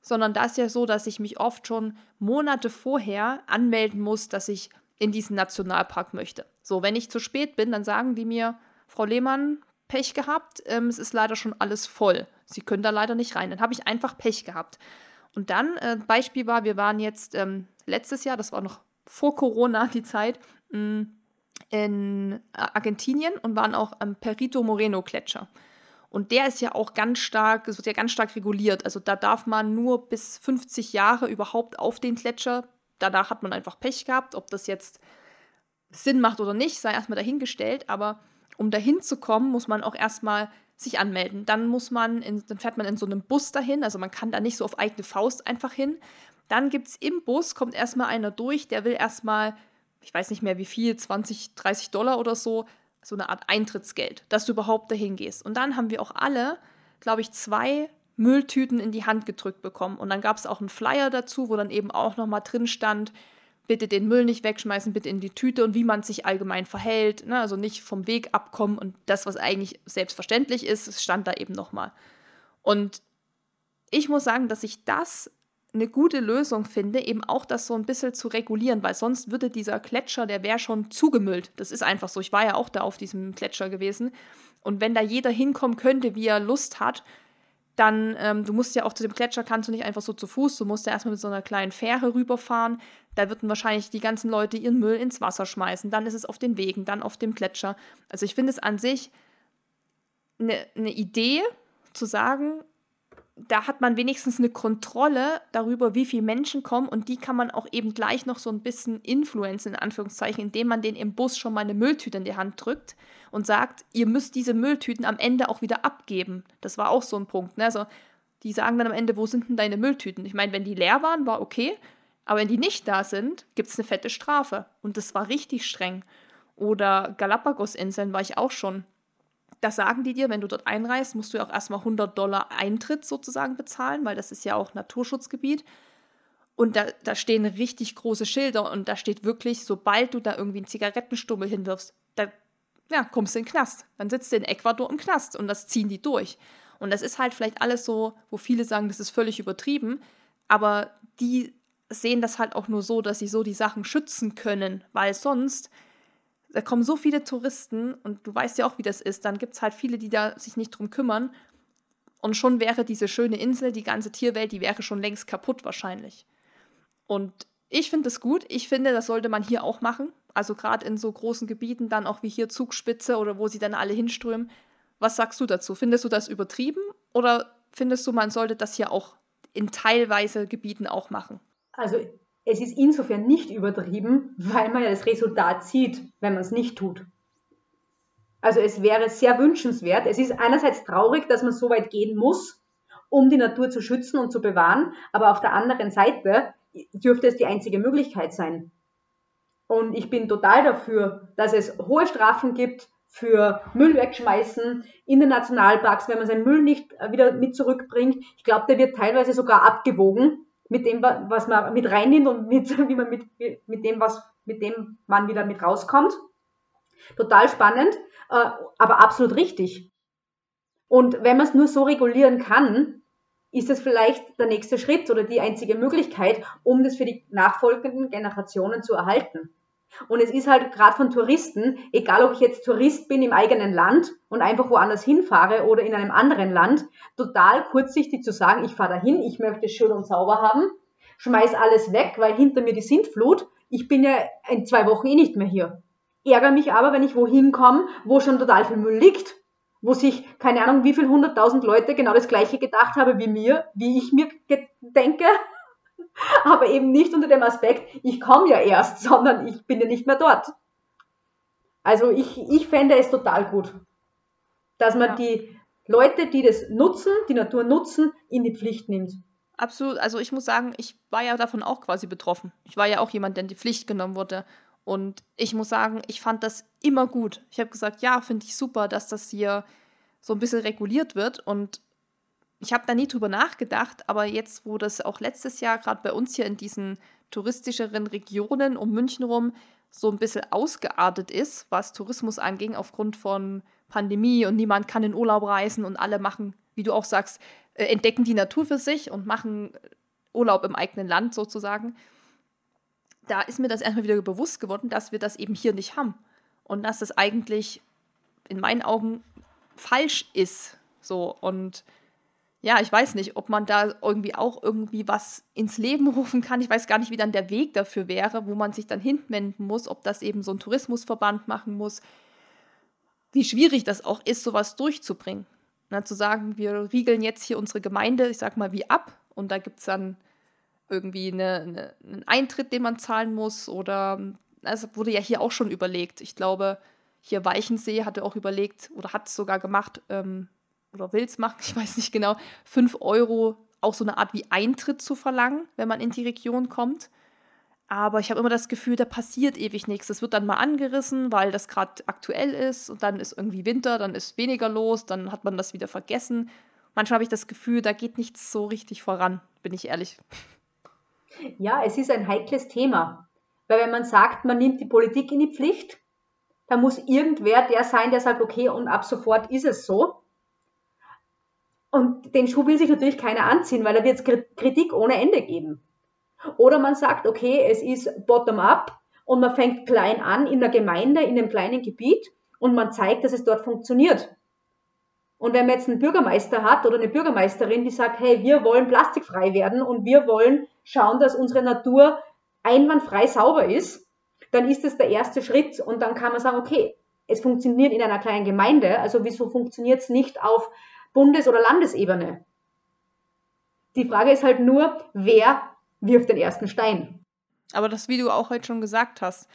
Sondern da ist ja so, dass ich mich oft schon Monate vorher anmelden muss, dass ich in diesen Nationalpark möchte. So, wenn ich zu spät bin, dann sagen die mir, Frau Lehmann, Pech gehabt, ähm, es ist leider schon alles voll. Sie können da leider nicht rein. Dann habe ich einfach Pech gehabt. Und dann, äh, Beispiel war, wir waren jetzt ähm, letztes Jahr, das war noch vor Corona die Zeit, mh, mm, in Argentinien und waren auch am Perito Moreno Gletscher. Und der ist ja auch ganz stark, es wird ja ganz stark reguliert. Also da darf man nur bis 50 Jahre überhaupt auf den Gletscher. Danach hat man einfach Pech gehabt. Ob das jetzt Sinn macht oder nicht, sei erstmal dahingestellt. Aber um dahin zu kommen, muss man auch erstmal sich anmelden. Dann muss man, in, dann fährt man in so einem Bus dahin, also man kann da nicht so auf eigene Faust einfach hin. Dann gibt es im Bus, kommt erstmal einer durch, der will erstmal, ich weiß nicht mehr wie viel, 20, 30 Dollar oder so, so eine Art Eintrittsgeld, dass du überhaupt dahin gehst. Und dann haben wir auch alle, glaube ich, zwei Mülltüten in die Hand gedrückt bekommen. Und dann gab es auch einen Flyer dazu, wo dann eben auch nochmal drin stand, bitte den Müll nicht wegschmeißen, bitte in die Tüte und wie man sich allgemein verhält. Ne? Also nicht vom Weg abkommen und das, was eigentlich selbstverständlich ist, stand da eben nochmal. Und ich muss sagen, dass ich das eine gute Lösung finde, eben auch das so ein bisschen zu regulieren, weil sonst würde dieser Gletscher, der wäre schon zugemüllt. Das ist einfach so. Ich war ja auch da auf diesem Gletscher gewesen. Und wenn da jeder hinkommen könnte, wie er Lust hat, dann, ähm, du musst ja auch zu dem Gletscher, kannst du nicht einfach so zu Fuß, du musst ja erstmal mit so einer kleinen Fähre rüberfahren. Da würden wahrscheinlich die ganzen Leute ihren Müll ins Wasser schmeißen. Dann ist es auf den Wegen, dann auf dem Gletscher. Also ich finde es an sich eine, eine Idee, zu sagen, da hat man wenigstens eine Kontrolle darüber, wie viele Menschen kommen und die kann man auch eben gleich noch so ein bisschen influenzen, in Anführungszeichen, indem man den im Bus schon mal eine Mülltüte in die Hand drückt und sagt, ihr müsst diese Mülltüten am Ende auch wieder abgeben. Das war auch so ein Punkt. Ne? Also die sagen dann am Ende, wo sind denn deine Mülltüten? Ich meine, wenn die leer waren, war okay, aber wenn die nicht da sind, gibt es eine fette Strafe. Und das war richtig streng. Oder Galapagos-Inseln war ich auch schon das sagen die dir, wenn du dort einreist, musst du ja auch erstmal 100 Dollar Eintritt sozusagen bezahlen, weil das ist ja auch Naturschutzgebiet. Und da, da stehen richtig große Schilder und da steht wirklich, sobald du da irgendwie einen Zigarettenstummel hinwirfst, da ja, kommst du in den Knast. Dann sitzt du in Ecuador im Knast und das ziehen die durch. Und das ist halt vielleicht alles so, wo viele sagen, das ist völlig übertrieben, aber die sehen das halt auch nur so, dass sie so die Sachen schützen können, weil sonst da kommen so viele Touristen und du weißt ja auch, wie das ist. Dann gibt es halt viele, die da sich nicht drum kümmern. Und schon wäre diese schöne Insel, die ganze Tierwelt, die wäre schon längst kaputt wahrscheinlich. Und ich finde das gut. Ich finde, das sollte man hier auch machen. Also gerade in so großen Gebieten, dann auch wie hier Zugspitze oder wo sie dann alle hinströmen. Was sagst du dazu? Findest du das übertrieben oder findest du, man sollte das hier auch in teilweise Gebieten auch machen? Also es ist insofern nicht übertrieben, weil man ja das Resultat sieht, wenn man es nicht tut. Also es wäre sehr wünschenswert. Es ist einerseits traurig, dass man so weit gehen muss, um die Natur zu schützen und zu bewahren, aber auf der anderen Seite dürfte es die einzige Möglichkeit sein. Und ich bin total dafür, dass es hohe Strafen gibt für Müll wegschmeißen in den Nationalparks, wenn man seinen Müll nicht wieder mit zurückbringt. Ich glaube, der wird teilweise sogar abgewogen mit dem, was man mit reinnimmt und mit, wie man mit, mit dem, was, mit dem man wieder mit rauskommt. Total spannend, äh, aber absolut richtig. Und wenn man es nur so regulieren kann, ist es vielleicht der nächste Schritt oder die einzige Möglichkeit, um das für die nachfolgenden Generationen zu erhalten. Und es ist halt gerade von Touristen, egal ob ich jetzt Tourist bin im eigenen Land und einfach woanders hinfahre oder in einem anderen Land, total kurzsichtig zu sagen, ich fahre dahin, ich möchte es schön und sauber haben, schmeiß alles weg, weil hinter mir die Sintflut, ich bin ja in zwei Wochen eh nicht mehr hier. Ärgere mich aber, wenn ich wohin komme, wo schon total viel Müll liegt, wo sich, keine Ahnung, wie viel hunderttausend Leute genau das gleiche gedacht haben wie mir, wie ich mir denke aber eben nicht unter dem Aspekt, ich komme ja erst, sondern ich bin ja nicht mehr dort. Also ich, ich fände es total gut, dass man ja. die Leute, die das nutzen, die Natur nutzen, in die Pflicht nimmt. Absolut. Also ich muss sagen, ich war ja davon auch quasi betroffen. Ich war ja auch jemand, der in die Pflicht genommen wurde. Und ich muss sagen, ich fand das immer gut. Ich habe gesagt, ja, finde ich super, dass das hier so ein bisschen reguliert wird. Und ich habe da nie drüber nachgedacht, aber jetzt, wo das auch letztes Jahr gerade bei uns hier in diesen touristischeren Regionen um München rum so ein bisschen ausgeartet ist, was Tourismus anging, aufgrund von Pandemie und niemand kann in Urlaub reisen und alle machen, wie du auch sagst, äh, entdecken die Natur für sich und machen Urlaub im eigenen Land sozusagen. Da ist mir das erstmal wieder bewusst geworden, dass wir das eben hier nicht haben und dass das eigentlich in meinen Augen falsch ist. So und ja, ich weiß nicht, ob man da irgendwie auch irgendwie was ins Leben rufen kann. Ich weiß gar nicht, wie dann der Weg dafür wäre, wo man sich dann hinwenden muss, ob das eben so ein Tourismusverband machen muss. Wie schwierig das auch ist, sowas durchzubringen. Na, zu sagen, wir riegeln jetzt hier unsere Gemeinde, ich sag mal, wie ab und da gibt es dann irgendwie eine, eine, einen Eintritt, den man zahlen muss oder also wurde ja hier auch schon überlegt. Ich glaube, hier Weichensee hatte auch überlegt oder hat es sogar gemacht, ähm, oder will es machen, ich weiß nicht genau, 5 Euro auch so eine Art wie Eintritt zu verlangen, wenn man in die Region kommt. Aber ich habe immer das Gefühl, da passiert ewig nichts. Das wird dann mal angerissen, weil das gerade aktuell ist und dann ist irgendwie Winter, dann ist weniger los, dann hat man das wieder vergessen. Manchmal habe ich das Gefühl, da geht nichts so richtig voran, bin ich ehrlich. Ja, es ist ein heikles Thema. Weil wenn man sagt, man nimmt die Politik in die Pflicht, dann muss irgendwer der sein, der sagt, okay, und ab sofort ist es so. Und den Schuh will sich natürlich keiner anziehen, weil da wird es Kritik ohne Ende geben. Oder man sagt, okay, es ist bottom-up und man fängt klein an in der Gemeinde, in einem kleinen Gebiet und man zeigt, dass es dort funktioniert. Und wenn man jetzt einen Bürgermeister hat oder eine Bürgermeisterin, die sagt, hey, wir wollen plastikfrei werden und wir wollen schauen, dass unsere Natur einwandfrei sauber ist, dann ist das der erste Schritt und dann kann man sagen, okay, es funktioniert in einer kleinen Gemeinde, also wieso funktioniert es nicht auf Bundes- oder Landesebene. Die Frage ist halt nur, wer wirft den ersten Stein? Aber das, wie du auch heute schon gesagt hast,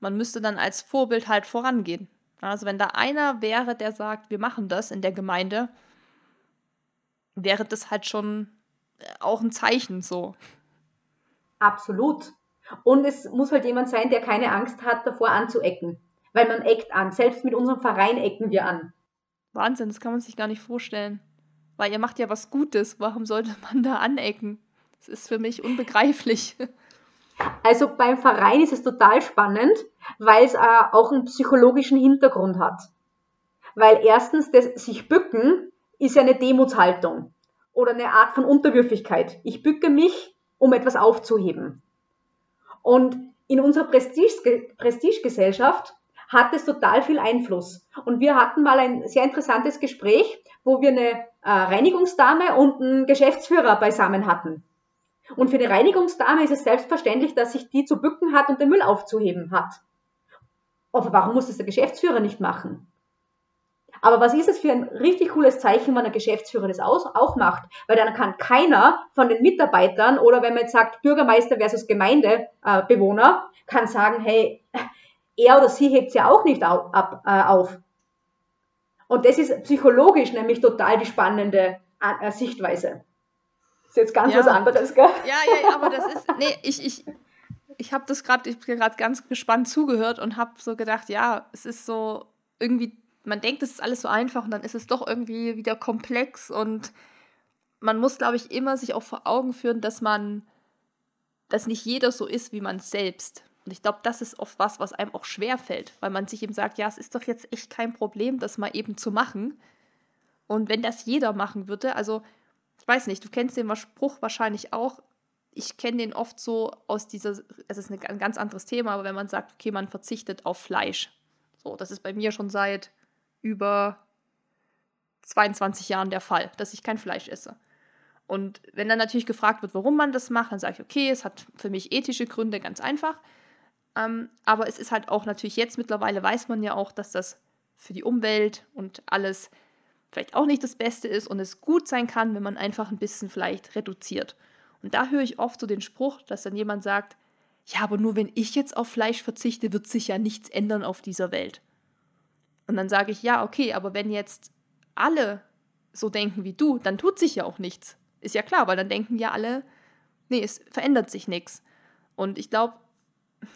man müsste dann als Vorbild halt vorangehen. Also wenn da einer wäre, der sagt, wir machen das in der Gemeinde, wäre das halt schon äh, auch ein Zeichen so. Absolut. Und es muss halt jemand sein, der keine Angst hat, davor anzuecken. Weil man eckt an. Selbst mit unserem Verein ecken wir an. Wahnsinn, das kann man sich gar nicht vorstellen. Weil ihr macht ja was Gutes. Warum sollte man da anecken? Das ist für mich unbegreiflich. Also beim Verein ist es total spannend, weil es äh, auch einen psychologischen Hintergrund hat. Weil erstens, das sich bücken ist ja eine Demutshaltung oder eine Art von Unterwürfigkeit. Ich bücke mich, um etwas aufzuheben. Und in unserer Prestige, Prestigegesellschaft hat es total viel Einfluss. Und wir hatten mal ein sehr interessantes Gespräch, wo wir eine äh, Reinigungsdame und einen Geschäftsführer beisammen hatten. Und für eine Reinigungsdame ist es selbstverständlich, dass sich die zu bücken hat und den Müll aufzuheben hat. Aber warum muss das der Geschäftsführer nicht machen? Aber was ist es für ein richtig cooles Zeichen, wenn der Geschäftsführer das auch macht? Weil dann kann keiner von den Mitarbeitern oder wenn man jetzt sagt Bürgermeister versus Gemeindebewohner, äh, kann sagen, hey, er oder sie hebt es ja auch nicht auf, ab, äh, auf. Und das ist psychologisch nämlich total die spannende äh, Sichtweise. ist jetzt ganz ja. was anderes, gell? Ja, ja, aber das ist, nee, ich, ich, ich habe das gerade, ich gerade ganz gespannt zugehört und habe so gedacht, ja, es ist so irgendwie man denkt, es ist alles so einfach und dann ist es doch irgendwie wieder komplex und man muss, glaube ich, immer sich auch vor Augen führen, dass man, dass nicht jeder so ist wie man selbst. Und ich glaube, das ist oft was, was einem auch schwer fällt, weil man sich eben sagt, ja, es ist doch jetzt echt kein Problem, das mal eben zu machen. Und wenn das jeder machen würde, also ich weiß nicht, du kennst den Spruch wahrscheinlich auch. Ich kenne den oft so aus dieser, es ist ein ganz anderes Thema, aber wenn man sagt, okay, man verzichtet auf Fleisch. So, das ist bei mir schon seit über 22 Jahren der Fall, dass ich kein Fleisch esse. Und wenn dann natürlich gefragt wird, warum man das macht, dann sage ich, okay, es hat für mich ethische Gründe, ganz einfach. Ähm, aber es ist halt auch natürlich jetzt mittlerweile weiß man ja auch, dass das für die Umwelt und alles vielleicht auch nicht das Beste ist und es gut sein kann, wenn man einfach ein bisschen vielleicht reduziert. Und da höre ich oft so den Spruch, dass dann jemand sagt, ja, aber nur wenn ich jetzt auf Fleisch verzichte, wird sich ja nichts ändern auf dieser Welt. Und dann sage ich, ja, okay, aber wenn jetzt alle so denken wie du, dann tut sich ja auch nichts. Ist ja klar, weil dann denken ja alle, nee, es verändert sich nichts. Und ich glaube,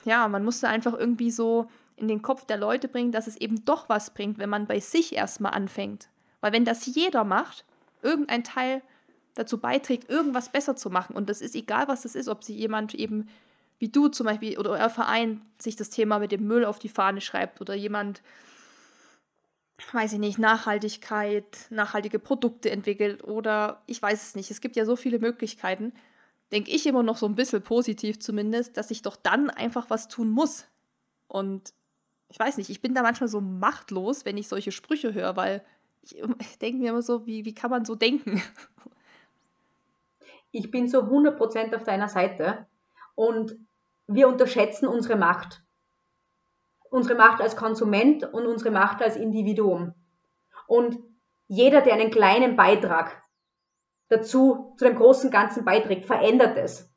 ja, man musste einfach irgendwie so in den Kopf der Leute bringen, dass es eben doch was bringt, wenn man bei sich erstmal anfängt. Weil wenn das jeder macht, irgendein Teil dazu beiträgt, irgendwas besser zu machen, und das ist egal, was das ist, ob sich jemand eben wie du zum Beispiel oder euer Verein sich das Thema mit dem Müll auf die Fahne schreibt oder jemand weiß ich nicht, Nachhaltigkeit, nachhaltige Produkte entwickelt oder ich weiß es nicht. Es gibt ja so viele Möglichkeiten. Denke ich immer noch so ein bisschen positiv zumindest, dass ich doch dann einfach was tun muss. Und ich weiß nicht, ich bin da manchmal so machtlos, wenn ich solche Sprüche höre, weil ich, ich denke mir immer so, wie, wie kann man so denken? Ich bin so 100% auf deiner Seite und wir unterschätzen unsere Macht unsere Macht als Konsument und unsere Macht als Individuum. Und jeder, der einen kleinen Beitrag dazu, zu dem großen Ganzen beiträgt, verändert es.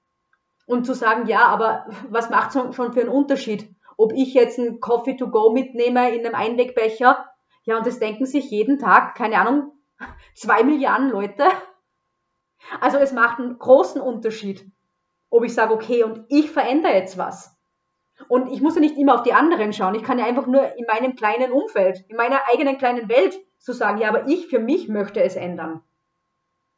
Und zu sagen, ja, aber was macht es schon für einen Unterschied? Ob ich jetzt einen Coffee to go mitnehme in einem Einwegbecher? Ja, und das denken sich jeden Tag, keine Ahnung, zwei Milliarden Leute. Also es macht einen großen Unterschied, ob ich sage, okay, und ich verändere jetzt was. Und ich muss ja nicht immer auf die anderen schauen. Ich kann ja einfach nur in meinem kleinen Umfeld, in meiner eigenen kleinen Welt so sagen, ja, aber ich für mich möchte es ändern.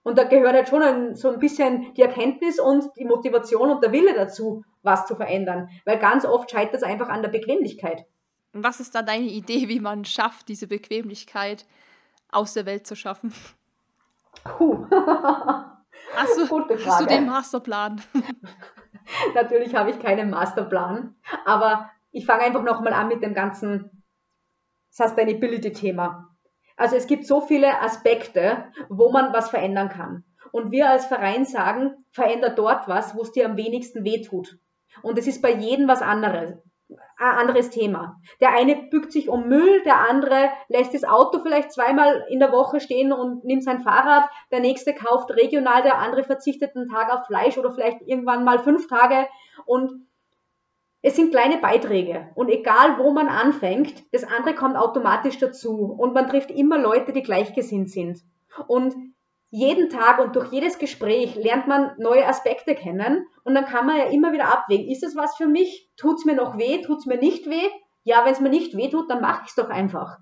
Und da gehört halt schon ein, so ein bisschen die Erkenntnis und die Motivation und der Wille dazu, was zu verändern. Weil ganz oft scheitert es einfach an der Bequemlichkeit. Und was ist da deine Idee, wie man schafft, diese Bequemlichkeit aus der Welt zu schaffen? Puh. Hast du, hast du den Masterplan? Natürlich habe ich keinen Masterplan, aber ich fange einfach nochmal an mit dem ganzen Sustainability-Thema. Also es gibt so viele Aspekte, wo man was verändern kann. Und wir als Verein sagen, veränder dort was, wo es dir am wenigsten wehtut. Und es ist bei jedem was anderes. ein anderes Thema. Der eine bückt sich um Müll, der andere lässt das Auto vielleicht zweimal in der Woche stehen und nimmt sein Fahrrad, der nächste kauft regional, der andere verzichtet einen Tag auf Fleisch oder vielleicht irgendwann mal fünf Tage und es sind kleine Beiträge und egal wo man anfängt, das andere kommt automatisch dazu und man trifft immer Leute, die gleichgesinnt sind. Und jeden Tag und durch jedes Gespräch lernt man neue Aspekte kennen und dann kann man ja immer wieder abwägen, ist das was für mich? Tut es mir noch weh? Tut es mir nicht weh? Ja, wenn es mir nicht weh tut, dann mache ich es doch einfach.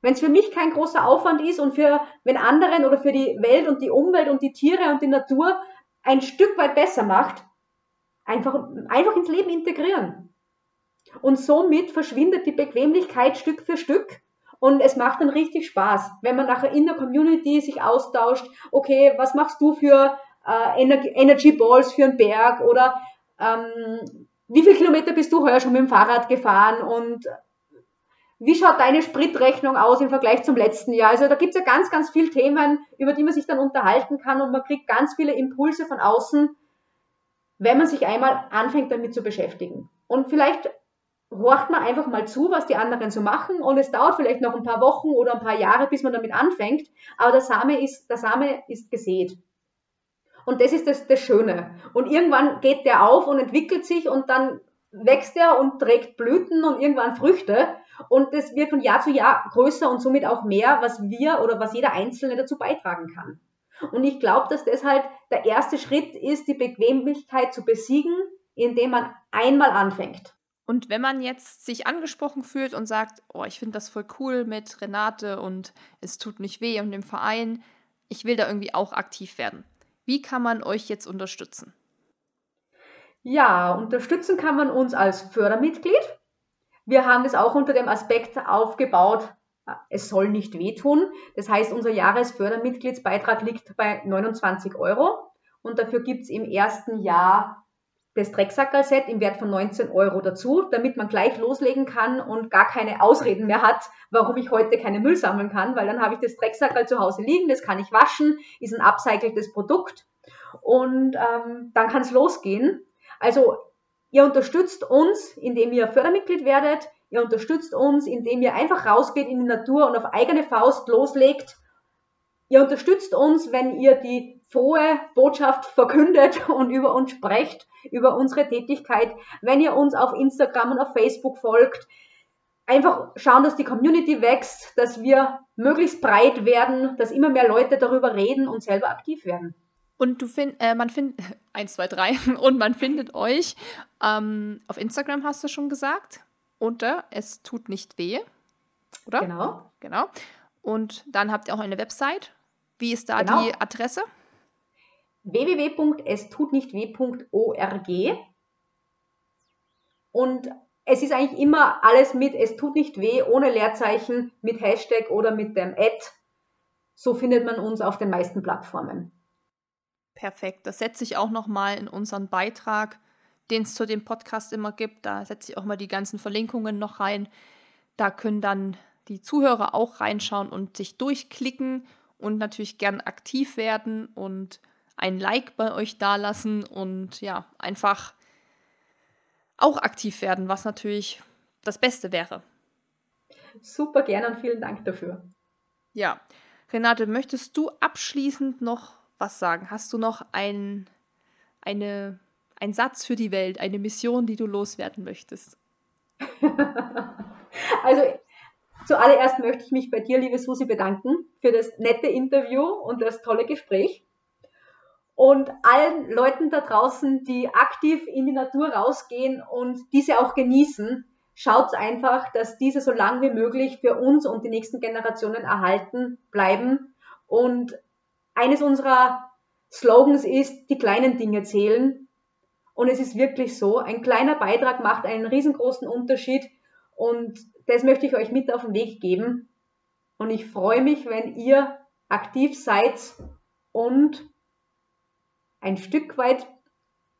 Wenn es für mich kein großer Aufwand ist und für wenn anderen oder für die Welt und die Umwelt und die Tiere und die Natur ein Stück weit besser macht, einfach, einfach ins Leben integrieren. Und somit verschwindet die Bequemlichkeit Stück für Stück. Und es macht dann richtig Spaß, wenn man nachher in der Community sich austauscht, okay, was machst du für äh, Energy Balls für einen Berg? Oder ähm, wie viele Kilometer bist du heuer schon mit dem Fahrrad gefahren? Und wie schaut deine Spritrechnung aus im Vergleich zum letzten Jahr? Also da gibt es ja ganz, ganz viele Themen, über die man sich dann unterhalten kann. Und man kriegt ganz viele Impulse von außen, wenn man sich einmal anfängt damit zu beschäftigen. Und vielleicht horcht man einfach mal zu, was die anderen so machen und es dauert vielleicht noch ein paar Wochen oder ein paar Jahre, bis man damit anfängt, aber der Same ist, der Same ist gesät. Und das ist das, das Schöne. Und irgendwann geht der auf und entwickelt sich und dann wächst er und trägt Blüten und irgendwann Früchte. Und das wird von Jahr zu Jahr größer und somit auch mehr, was wir oder was jeder Einzelne dazu beitragen kann. Und ich glaube, dass das halt der erste Schritt ist, die Bequemlichkeit zu besiegen, indem man einmal anfängt. Und wenn man jetzt sich angesprochen fühlt und sagt, oh, ich finde das voll cool mit Renate und es tut nicht weh und dem Verein, ich will da irgendwie auch aktiv werden. Wie kann man euch jetzt unterstützen? Ja, unterstützen kann man uns als Fördermitglied. Wir haben das auch unter dem Aspekt aufgebaut, es soll nicht wehtun. Das heißt, unser Jahresfördermitgliedsbeitrag liegt bei 29 Euro und dafür gibt es im ersten Jahr das Drecksackerl-Set im Wert von 19 Euro dazu, damit man gleich loslegen kann und gar keine Ausreden mehr hat, warum ich heute keine Müll sammeln kann, weil dann habe ich das Drecksackerl zu Hause liegen, das kann ich waschen, ist ein upcycledes Produkt und ähm, dann kann es losgehen. Also ihr unterstützt uns, indem ihr Fördermitglied werdet, ihr unterstützt uns, indem ihr einfach rausgeht in die Natur und auf eigene Faust loslegt. Ihr unterstützt uns, wenn ihr die frohe Botschaft verkündet und über uns sprecht, über unsere Tätigkeit. Wenn ihr uns auf Instagram und auf Facebook folgt, einfach schauen, dass die Community wächst, dass wir möglichst breit werden, dass immer mehr Leute darüber reden und selber aktiv werden. Und du find, äh, man findet, eins, zwei, drei, und man findet euch ähm, auf Instagram, hast du schon gesagt, unter Es tut nicht weh, oder? Genau. Genau. Und dann habt ihr auch eine Website. Wie ist da genau. die Adresse? www.estutnichtweh.org und es ist eigentlich immer alles mit es tut nicht weh, ohne Leerzeichen, mit Hashtag oder mit dem Ad. So findet man uns auf den meisten Plattformen. Perfekt. Das setze ich auch nochmal in unseren Beitrag, den es zu dem Podcast immer gibt. Da setze ich auch mal die ganzen Verlinkungen noch rein. Da können dann die Zuhörer auch reinschauen und sich durchklicken und natürlich gern aktiv werden und ein Like bei euch dalassen und ja, einfach auch aktiv werden, was natürlich das Beste wäre. Super gerne und vielen Dank dafür. Ja, Renate, möchtest du abschließend noch was sagen? Hast du noch ein, eine, einen Satz für die Welt, eine Mission, die du loswerden möchtest? also zuallererst möchte ich mich bei dir, liebe Susi, bedanken für das nette Interview und das tolle Gespräch und allen Leuten da draußen, die aktiv in die Natur rausgehen und diese auch genießen, schaut einfach, dass diese so lange wie möglich für uns und die nächsten Generationen erhalten bleiben. Und eines unserer Slogans ist, die kleinen Dinge zählen. Und es ist wirklich so, ein kleiner Beitrag macht einen riesengroßen Unterschied. Und das möchte ich euch mit auf den Weg geben. Und ich freue mich, wenn ihr aktiv seid und ein Stück weit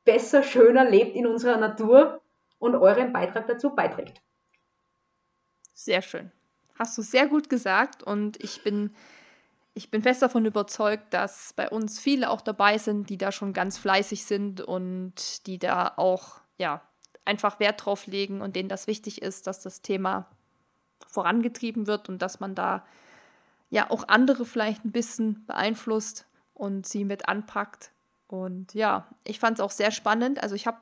besser, schöner lebt in unserer Natur und euren Beitrag dazu beiträgt. Sehr schön. Hast du sehr gut gesagt und ich bin, ich bin fest davon überzeugt, dass bei uns viele auch dabei sind, die da schon ganz fleißig sind und die da auch ja, einfach Wert drauf legen und denen das wichtig ist, dass das Thema vorangetrieben wird und dass man da ja auch andere vielleicht ein bisschen beeinflusst und sie mit anpackt. Und ja, ich fand es auch sehr spannend. Also ich habe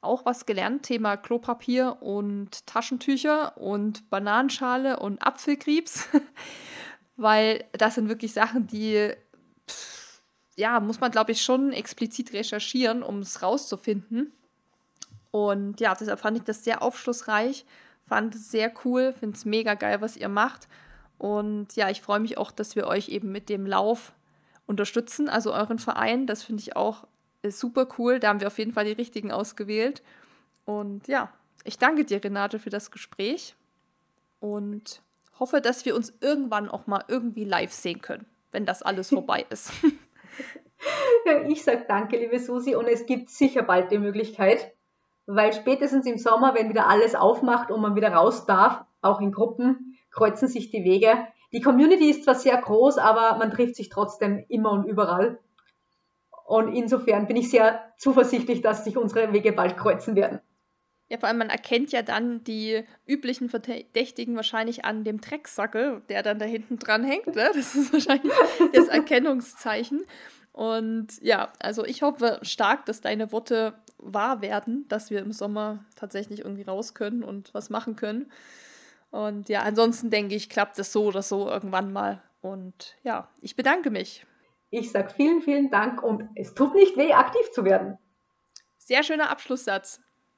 auch was gelernt, Thema Klopapier und Taschentücher und Bananenschale und Apfelgriebs, weil das sind wirklich Sachen, die, ja, muss man, glaube ich, schon explizit recherchieren, um es rauszufinden. Und ja, deshalb fand ich das sehr aufschlussreich, fand es sehr cool, finde es mega geil, was ihr macht. Und ja, ich freue mich auch, dass wir euch eben mit dem Lauf unterstützen, also euren Verein. Das finde ich auch ist super cool. Da haben wir auf jeden Fall die richtigen ausgewählt. Und ja, ich danke dir, Renate, für das Gespräch und hoffe, dass wir uns irgendwann auch mal irgendwie live sehen können, wenn das alles vorbei ist. Ich sage danke, liebe Susi, und es gibt sicher bald die Möglichkeit, weil spätestens im Sommer, wenn wieder alles aufmacht und man wieder raus darf, auch in Gruppen, kreuzen sich die Wege. Die Community ist zwar sehr groß, aber man trifft sich trotzdem immer und überall. Und insofern bin ich sehr zuversichtlich, dass sich unsere Wege bald kreuzen werden. Ja, vor allem man erkennt ja dann die üblichen Verdächtigen wahrscheinlich an dem Drecksackel, der dann da hinten dran hängt. Ne? Das ist wahrscheinlich das Erkennungszeichen. Und ja, also ich hoffe stark, dass deine Worte wahr werden, dass wir im Sommer tatsächlich irgendwie raus können und was machen können. Und ja, ansonsten denke ich, klappt es so oder so irgendwann mal. Und ja, ich bedanke mich. Ich sage vielen, vielen Dank und es tut nicht weh, aktiv zu werden. Sehr schöner Abschlusssatz.